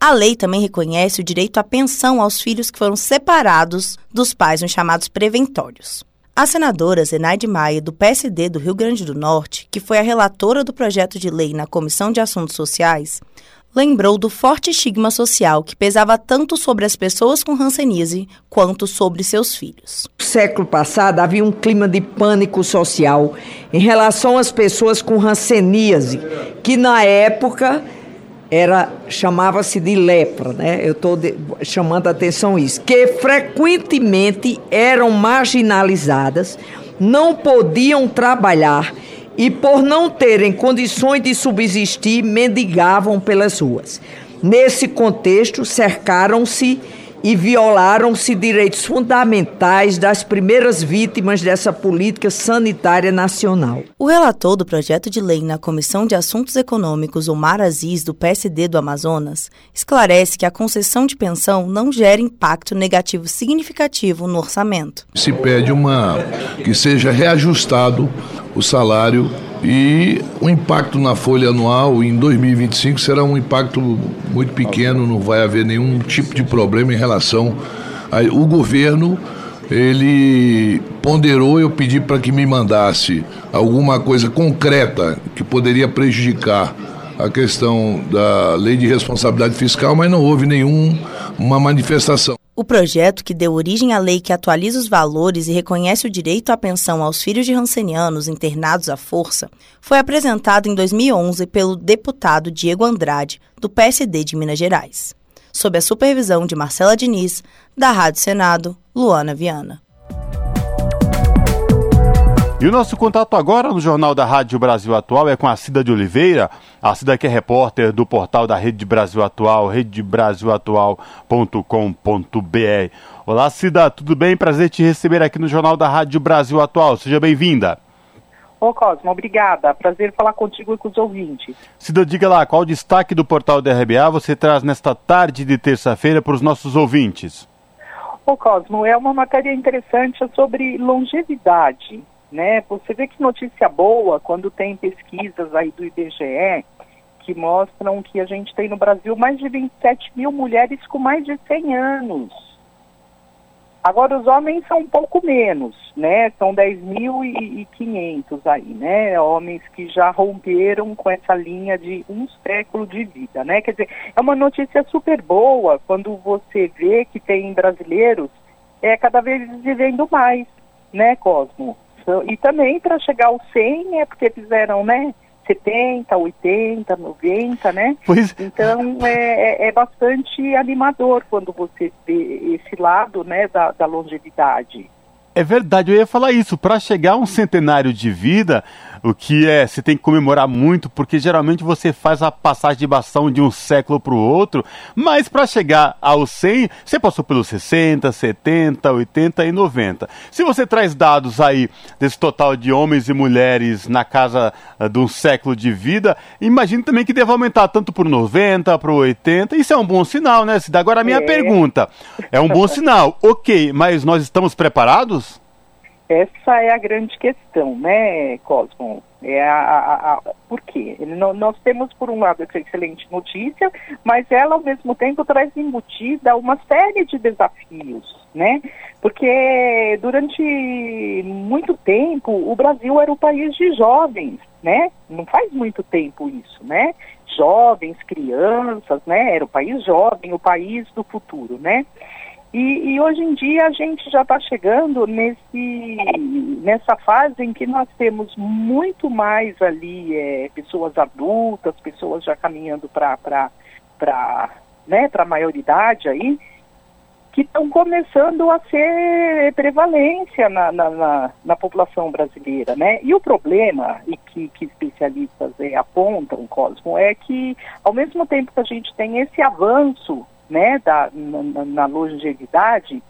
A lei também reconhece o direito à pensão aos filhos que foram separados dos pais nos chamados preventórios. A senadora Zenaide Maia, do PSD do Rio Grande do Norte, que foi a relatora do projeto de lei na Comissão de Assuntos Sociais, lembrou do forte estigma social que pesava tanto sobre as pessoas com hanseníase quanto sobre seus filhos. No século passado havia um clima de pânico social em relação às pessoas com hanseníase, que na época era chamava-se de lepra, né? Eu estou chamando a atenção isso, que frequentemente eram marginalizadas, não podiam trabalhar e por não terem condições de subsistir mendigavam pelas ruas. Nesse contexto, cercaram-se e violaram-se direitos fundamentais das primeiras vítimas dessa política sanitária nacional. O relator do projeto de lei na Comissão de Assuntos Econômicos, Omar Aziz, do PSD do Amazonas, esclarece que a concessão de pensão não gera impacto negativo significativo no orçamento. Se pede uma que seja reajustado o salário e o impacto na folha anual em 2025 será um impacto muito pequeno, não vai haver nenhum tipo de problema em relação ao governo ele ponderou eu pedi para que me mandasse alguma coisa concreta que poderia prejudicar a questão da lei de responsabilidade fiscal, mas não houve nenhuma manifestação. O projeto, que deu origem à lei que atualiza os valores e reconhece o direito à pensão aos filhos de rancenianos internados à força, foi apresentado em 2011 pelo deputado Diego Andrade, do PSD de Minas Gerais. Sob a supervisão de Marcela Diniz, da Rádio Senado, Luana Viana. E o nosso contato agora no Jornal da Rádio Brasil Atual é com a Cida de Oliveira. A Cida que é repórter do portal da Rede Brasil Atual, redebrasilatual.com.br. Olá, Cida, tudo bem? Prazer te receber aqui no Jornal da Rádio Brasil Atual. Seja bem-vinda. Ô Cosmo, obrigada. Prazer falar contigo e com os ouvintes. Cida, diga lá, qual o destaque do portal da RBA você traz nesta tarde de terça-feira para os nossos ouvintes? Ô Cosmo, é uma matéria interessante sobre longevidade né? Você vê que notícia boa quando tem pesquisas aí do IBGE que mostram que a gente tem no Brasil mais de 27 mil mulheres com mais de 100 anos. Agora, os homens são um pouco menos, né? São 10.500 aí, né? Homens que já romperam com essa linha de um século de vida, né? Quer dizer, é uma notícia super boa quando você vê que tem brasileiros é, cada vez vivendo mais, né, Cosmo? E também para chegar aos 100 é porque fizeram, né? 70, 80, 90, né? Pois... Então é, é, é bastante animador quando você vê esse lado né, da, da longevidade. É verdade, eu ia falar isso. Para chegar a um centenário de vida, o que é, você tem que comemorar muito, porque geralmente você faz a passagem de bastão de um século para o outro, mas para chegar aos 100, você passou pelos 60, 70, 80 e 90. Se você traz dados aí desse total de homens e mulheres na casa uh, de um século de vida, imagino também que deve aumentar tanto para 90, para 80. Isso é um bom sinal, né, Cida? Agora a minha é. pergunta, é um bom sinal, ok, mas nós estamos preparados? Essa é a grande questão, né, Cosmo? É a, a, a, por quê? Nós temos, por um lado, essa excelente notícia, mas ela, ao mesmo tempo, traz embutida uma série de desafios, né? Porque durante muito tempo, o Brasil era o país de jovens, né? Não faz muito tempo isso, né? Jovens, crianças, né? Era o país jovem, o país do futuro, né? E, e, hoje em dia a gente já está chegando nesse, nessa fase em que nós temos muito mais ali é, pessoas adultas, pessoas já caminhando para né, a maioridade aí, que estão começando a ser prevalência na, na, na, na, população brasileira, né? E o problema, e que, que especialistas é, apontam, Cosmo, é que ao mesmo tempo que a gente tem esse avanço né, da, na, na longevidade,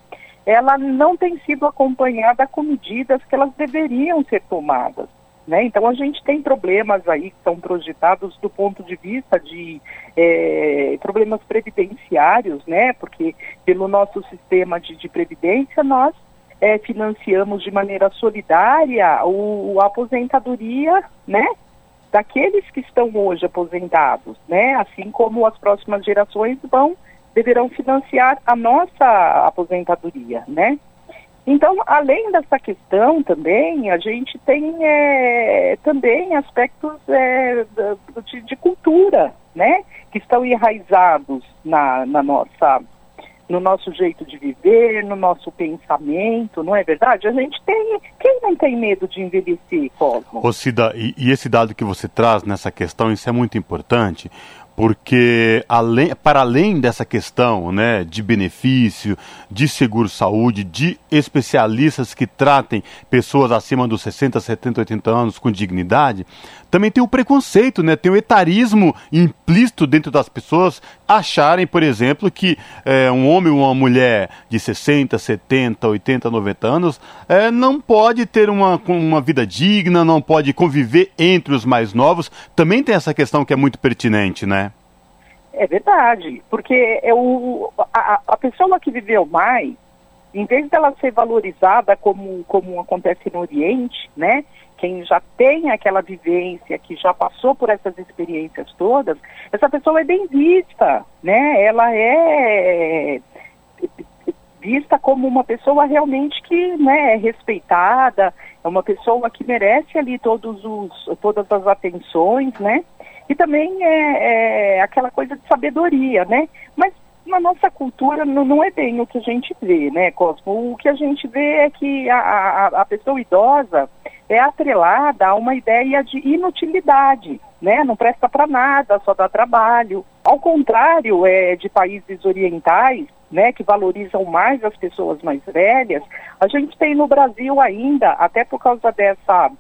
ela não tem sido acompanhada com medidas que elas deveriam ser tomadas. Né? Então a gente tem problemas aí que são projetados do ponto de vista de é, problemas previdenciários, né? Porque pelo nosso sistema de, de previdência nós é, financiamos de maneira solidária o, a aposentadoria, né? Daqueles que estão hoje aposentados, né? Assim como as próximas gerações vão deverão financiar a nossa aposentadoria, né? Então, além dessa questão também, a gente tem é, também aspectos é, de, de, cultura, né? Que estão enraizados na, na nossa no nosso jeito de viver, no nosso pensamento, não é verdade? A gente tem. Quem não tem medo de envelhecer, Cosmo? Ô Cida, e, e esse dado que você traz nessa questão, isso é muito importante, porque além, para além dessa questão né, de benefício, de seguro-saúde, de especialistas que tratem pessoas acima dos 60, 70, 80 anos com dignidade, também tem o preconceito, né, tem o etarismo implícito dentro das pessoas acharem, por exemplo, que é, um homem ou uma mulher de 60, 70, 80, 90 anos é, não pode ter uma, uma vida digna, não pode conviver entre os mais novos. Também tem essa questão que é muito pertinente, né? É verdade, porque é o, a, a pessoa que viveu mais, em vez dela ser valorizada como, como acontece no Oriente, né? Quem já tem aquela vivência, que já passou por essas experiências todas, essa pessoa é bem vista, né? Ela é vista como uma pessoa realmente que né, é respeitada, é uma pessoa que merece ali todos os, todas as atenções, né? E também é, é aquela coisa de sabedoria, né? Mas na nossa cultura não, não, é bem o que a gente vê, né, Cosmo? O que a gente vê é que a, a, a pessoa idosa é atrelada a uma ideia de inutilidade, né? Não presta para nada, só dá trabalho. Ao contrário é, de países orientais, né, que valorizam mais as pessoas mais velhas, a gente tem no Brasil ainda, até por causa dessa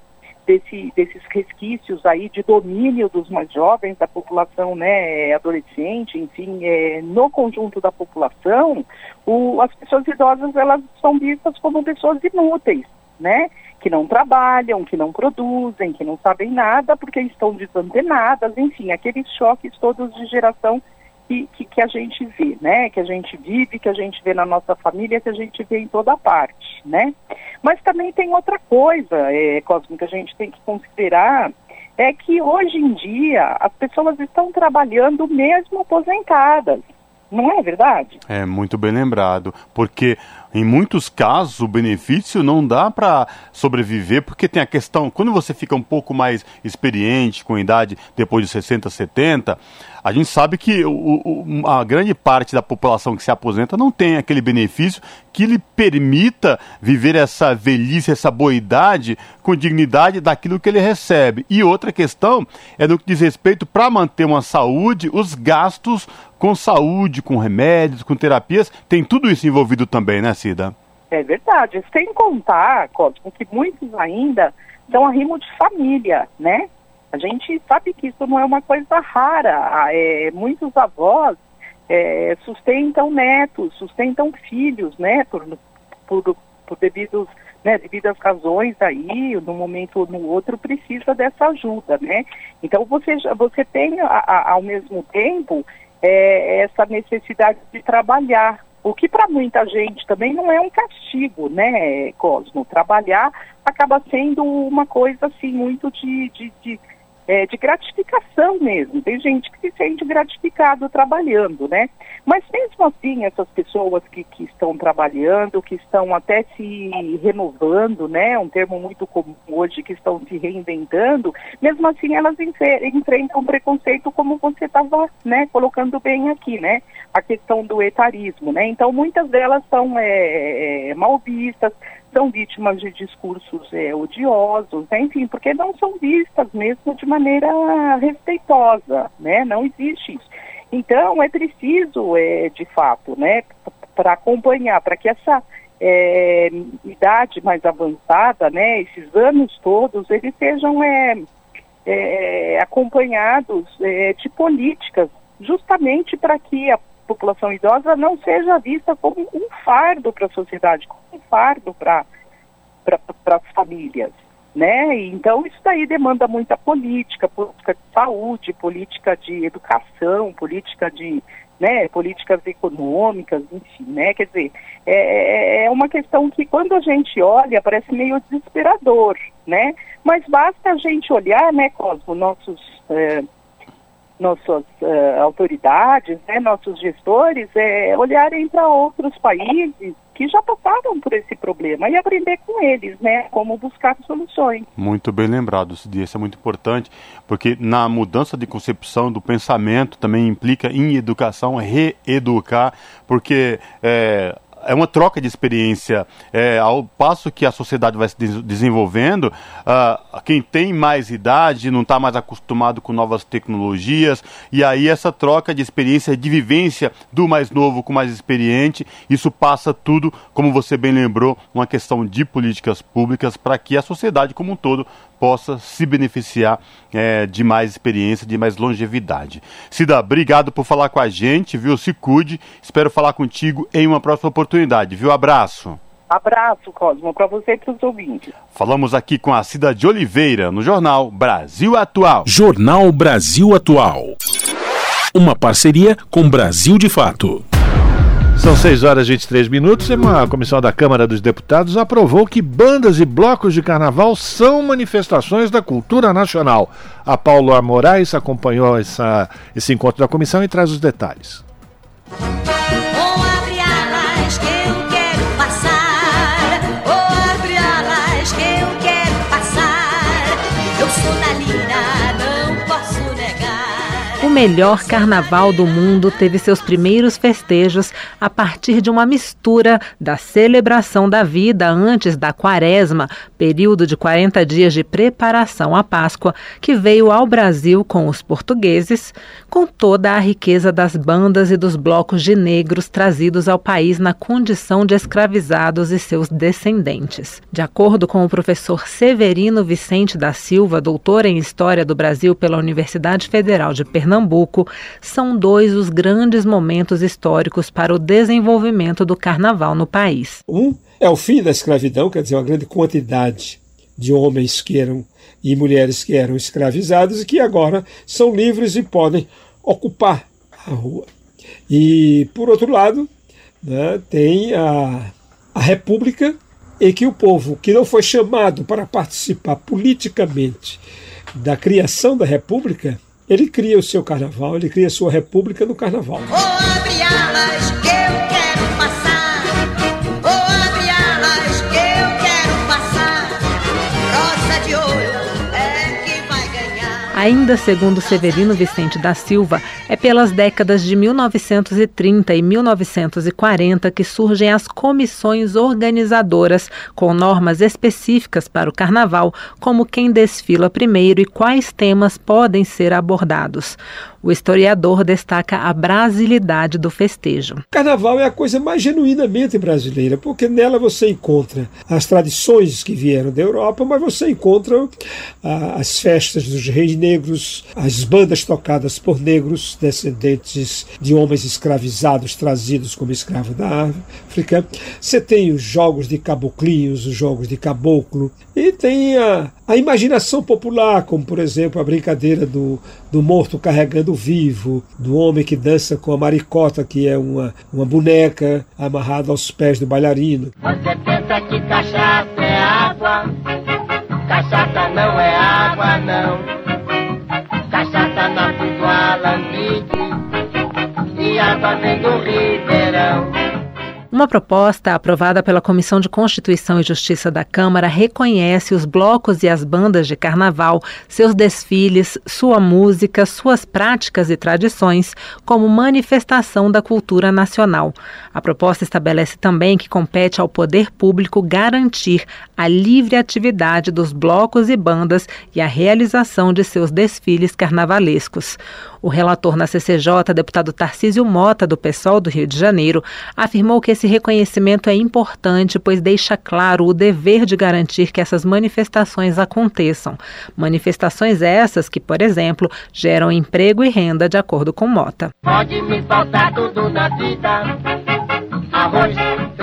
desse, desses resquícios aí de domínio dos mais jovens, da população né, adolescente, enfim, é, no conjunto da população, o, as pessoas idosas elas são vistas como pessoas inúteis, né? Que não trabalham, que não produzem, que não sabem nada porque estão desantenadas, enfim, aqueles choques todos de geração que, que, que, a gente vê, né? Que a gente vive, que a gente vê na nossa família, que a gente vê em toda parte, né? Mas também tem outra coisa, é, Cosmo, que a gente tem que considerar, é que hoje em dia as pessoas estão trabalhando mesmo aposentadas. Não é verdade? É muito bem lembrado, porque em muitos casos o benefício não dá para sobreviver, porque tem a questão, quando você fica um pouco mais experiente, com idade depois de 60, 70, a gente sabe que o, o, a grande parte da população que se aposenta não tem aquele benefício que lhe permita viver essa velhice, essa boa idade com dignidade daquilo que ele recebe. E outra questão é no que diz respeito para manter uma saúde, os gastos com saúde, com remédios, com terapias, tem tudo isso envolvido também, né, Cida? É verdade. Sem contar, Cosmo, que muitos ainda são arrimo de família, né? A gente sabe que isso não é uma coisa rara. É, muitos avós é, sustentam netos, sustentam filhos, né? Por, por, por devidos, né, devidas razões aí, num momento ou no outro, precisa dessa ajuda, né? Então você, você tem, a, a, ao mesmo tempo, é, essa necessidade de trabalhar, o que para muita gente também não é um castigo, né, Cosmo? Trabalhar acaba sendo uma coisa assim muito de, de, de é, de gratificação mesmo. Tem gente que se sente gratificado trabalhando, né? Mas mesmo assim, essas pessoas que, que estão trabalhando, que estão até se renovando, né? Um termo muito comum hoje, que estão se reinventando, mesmo assim elas enfrentam preconceito como você estava né, colocando bem aqui, né? A questão do etarismo, né? Então muitas delas são é, é, mal vistas, são vítimas de discursos é, odiosos, enfim, porque não são vistas mesmo de maneira respeitosa, né? Não existe isso. Então é preciso, é, de fato, né, para acompanhar, para que essa é, idade mais avançada, né, esses anos todos, eles sejam é, é, acompanhados é, de políticas, justamente para que a população idosa não seja vista como um fardo para a sociedade, como um fardo para pra, as famílias. Né? Então isso daí demanda muita política, política de saúde, política de educação, política de né, políticas econômicas, enfim, né? Quer dizer, é, é, é uma questão que quando a gente olha parece meio desesperador, né? Mas basta a gente olhar, né, Cosmo, nossos é, nossas uh, autoridades, né, nossos gestores, é, olharem para outros países que já passaram por esse problema e aprender com eles, né, como buscar soluções. Muito bem lembrado, isso é muito importante, porque na mudança de concepção do pensamento também implica em educação reeducar, porque é, é uma troca de experiência. É, ao passo que a sociedade vai se desenvolvendo, uh, quem tem mais idade não está mais acostumado com novas tecnologias, e aí essa troca de experiência, de vivência do mais novo com o mais experiente, isso passa tudo, como você bem lembrou, uma questão de políticas públicas para que a sociedade como um todo possa se beneficiar é, de mais experiência, de mais longevidade. Cida, obrigado por falar com a gente, viu? Se cuide. Espero falar contigo em uma próxima oportunidade, viu? Abraço. Abraço, Cosmo, para você e para os ouvintes. Falamos aqui com a Cida de Oliveira, no jornal Brasil Atual. Jornal Brasil Atual. Uma parceria com Brasil de Fato. São 6 horas e 23 minutos e uma comissão da Câmara dos Deputados aprovou que bandas e blocos de carnaval são manifestações da cultura nacional. A Paulo Moraes acompanhou essa, esse encontro da comissão e traz os detalhes. O melhor carnaval do mundo teve seus primeiros festejos a partir de uma mistura da celebração da vida antes da quaresma, período de 40 dias de preparação à Páscoa, que veio ao Brasil com os portugueses, com toda a riqueza das bandas e dos blocos de negros trazidos ao país na condição de escravizados e seus descendentes. De acordo com o professor Severino Vicente da Silva, doutor em História do Brasil pela Universidade Federal de Pernambuco, Pernambuco são dois os grandes momentos históricos para o desenvolvimento do carnaval no país. Um é o fim da escravidão, quer dizer, uma grande quantidade de homens que eram e mulheres que eram escravizados e que agora são livres e podem ocupar a rua. E, por outro lado, né, tem a, a República, em que o povo que não foi chamado para participar politicamente da criação da República ele cria o seu carnaval, ele cria a sua república no carnaval. Oh, Ainda segundo Severino Vicente da Silva, é pelas décadas de 1930 e 1940 que surgem as comissões organizadoras com normas específicas para o carnaval, como quem desfila primeiro e quais temas podem ser abordados. O historiador destaca a brasilidade do festejo. Carnaval é a coisa mais genuinamente brasileira, porque nela você encontra as tradições que vieram da Europa, mas você encontra ah, as festas dos reis negros, as bandas tocadas por negros, descendentes de homens escravizados trazidos como escravos da África. Você tem os jogos de caboclinhos, os jogos de caboclo, e tem a, a imaginação popular, como por exemplo a brincadeira do, do morto carregando o vivo, do homem que dança com a maricota, que é uma, uma boneca amarrada aos pés do bailarino. Você pensa que cachaça é água? Cachaça não é água, não. Cachaça nasce do alambique e água vem do ribeirão. Uma proposta aprovada pela Comissão de Constituição e Justiça da Câmara reconhece os blocos e as bandas de carnaval, seus desfiles, sua música, suas práticas e tradições como manifestação da cultura nacional. A proposta estabelece também que compete ao poder público garantir a livre atividade dos blocos e bandas e a realização de seus desfiles carnavalescos. O relator na CCJ, deputado Tarcísio Mota, do PSOL do Rio de Janeiro, afirmou que esse reconhecimento é importante, pois deixa claro o dever de garantir que essas manifestações aconteçam. Manifestações essas que, por exemplo, geram emprego e renda, de acordo com Mota. Pode me faltar tudo na vida, arroz,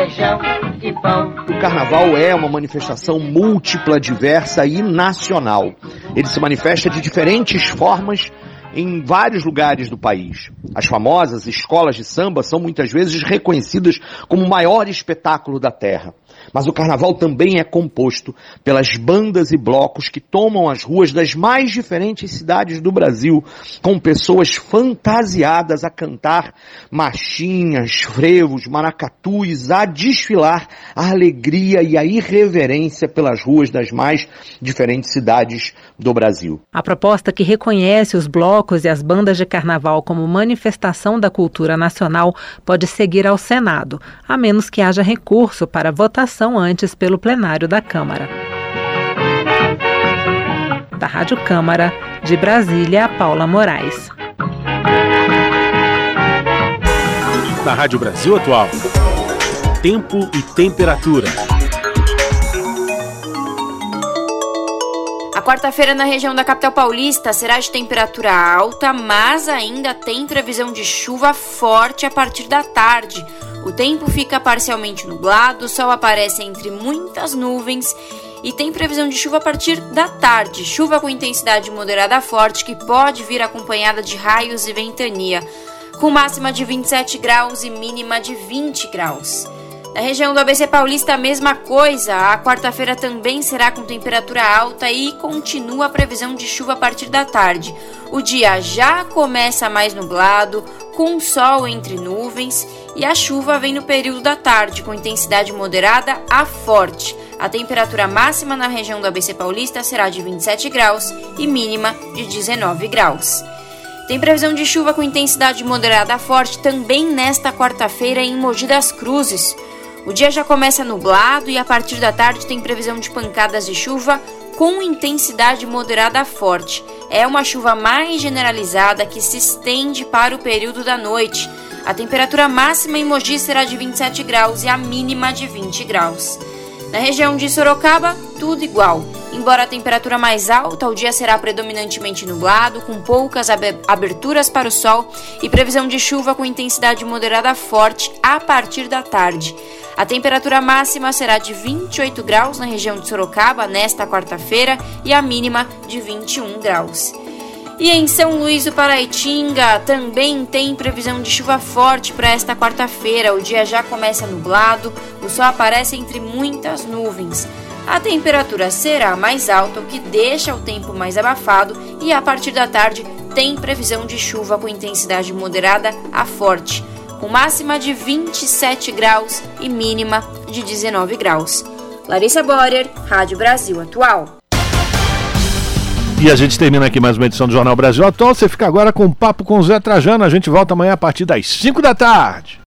feijão e pão. O carnaval é uma manifestação múltipla, diversa e nacional. Ele se manifesta de diferentes formas em vários lugares do país. As famosas escolas de samba são muitas vezes reconhecidas como o maior espetáculo da terra. Mas o carnaval também é composto pelas bandas e blocos que tomam as ruas das mais diferentes cidades do Brasil, com pessoas fantasiadas a cantar machinhas, frevos, maracatus, a desfilar a alegria e a irreverência pelas ruas das mais diferentes cidades do Brasil. A proposta que reconhece os blocos e as bandas de carnaval como manifestação da cultura nacional pode seguir ao Senado, a menos que haja recurso para votação antes pelo plenário da Câmara. Da Rádio Câmara, de Brasília, Paula Moraes. Na Rádio Brasil Atual. Tempo e temperatura. Quarta-feira na região da capital paulista será de temperatura alta, mas ainda tem previsão de chuva forte a partir da tarde. O tempo fica parcialmente nublado, o sol aparece entre muitas nuvens e tem previsão de chuva a partir da tarde. Chuva com intensidade moderada forte que pode vir acompanhada de raios e ventania, com máxima de 27 graus e mínima de 20 graus. Na região do ABC Paulista, a mesma coisa. A quarta-feira também será com temperatura alta e continua a previsão de chuva a partir da tarde. O dia já começa mais nublado, com sol entre nuvens, e a chuva vem no período da tarde, com intensidade moderada a forte. A temperatura máxima na região do ABC Paulista será de 27 graus e mínima de 19 graus. Tem previsão de chuva com intensidade moderada a forte também nesta quarta-feira em Mogi das Cruzes. O dia já começa nublado e a partir da tarde tem previsão de pancadas de chuva com intensidade moderada a forte. É uma chuva mais generalizada que se estende para o período da noite. A temperatura máxima em Mogi será de 27 graus e a mínima de 20 graus. Na região de Sorocaba, tudo igual. Embora a temperatura mais alta, o dia será predominantemente nublado, com poucas aberturas para o sol e previsão de chuva com intensidade moderada forte a partir da tarde. A temperatura máxima será de 28 graus na região de Sorocaba nesta quarta-feira e a mínima de 21 graus. E em São Luís do Paraitinga também tem previsão de chuva forte para esta quarta-feira. O dia já começa nublado, o sol aparece entre muitas nuvens. A temperatura será mais alta, o que deixa o tempo mais abafado, e a partir da tarde tem previsão de chuva com intensidade moderada a forte, com máxima de 27 graus e mínima de 19 graus. Larissa Borer, Rádio Brasil Atual. E a gente termina aqui mais uma edição do Jornal Brasil Atual. Você fica agora com o papo com o Zé Trajano. A gente volta amanhã a partir das 5 da tarde.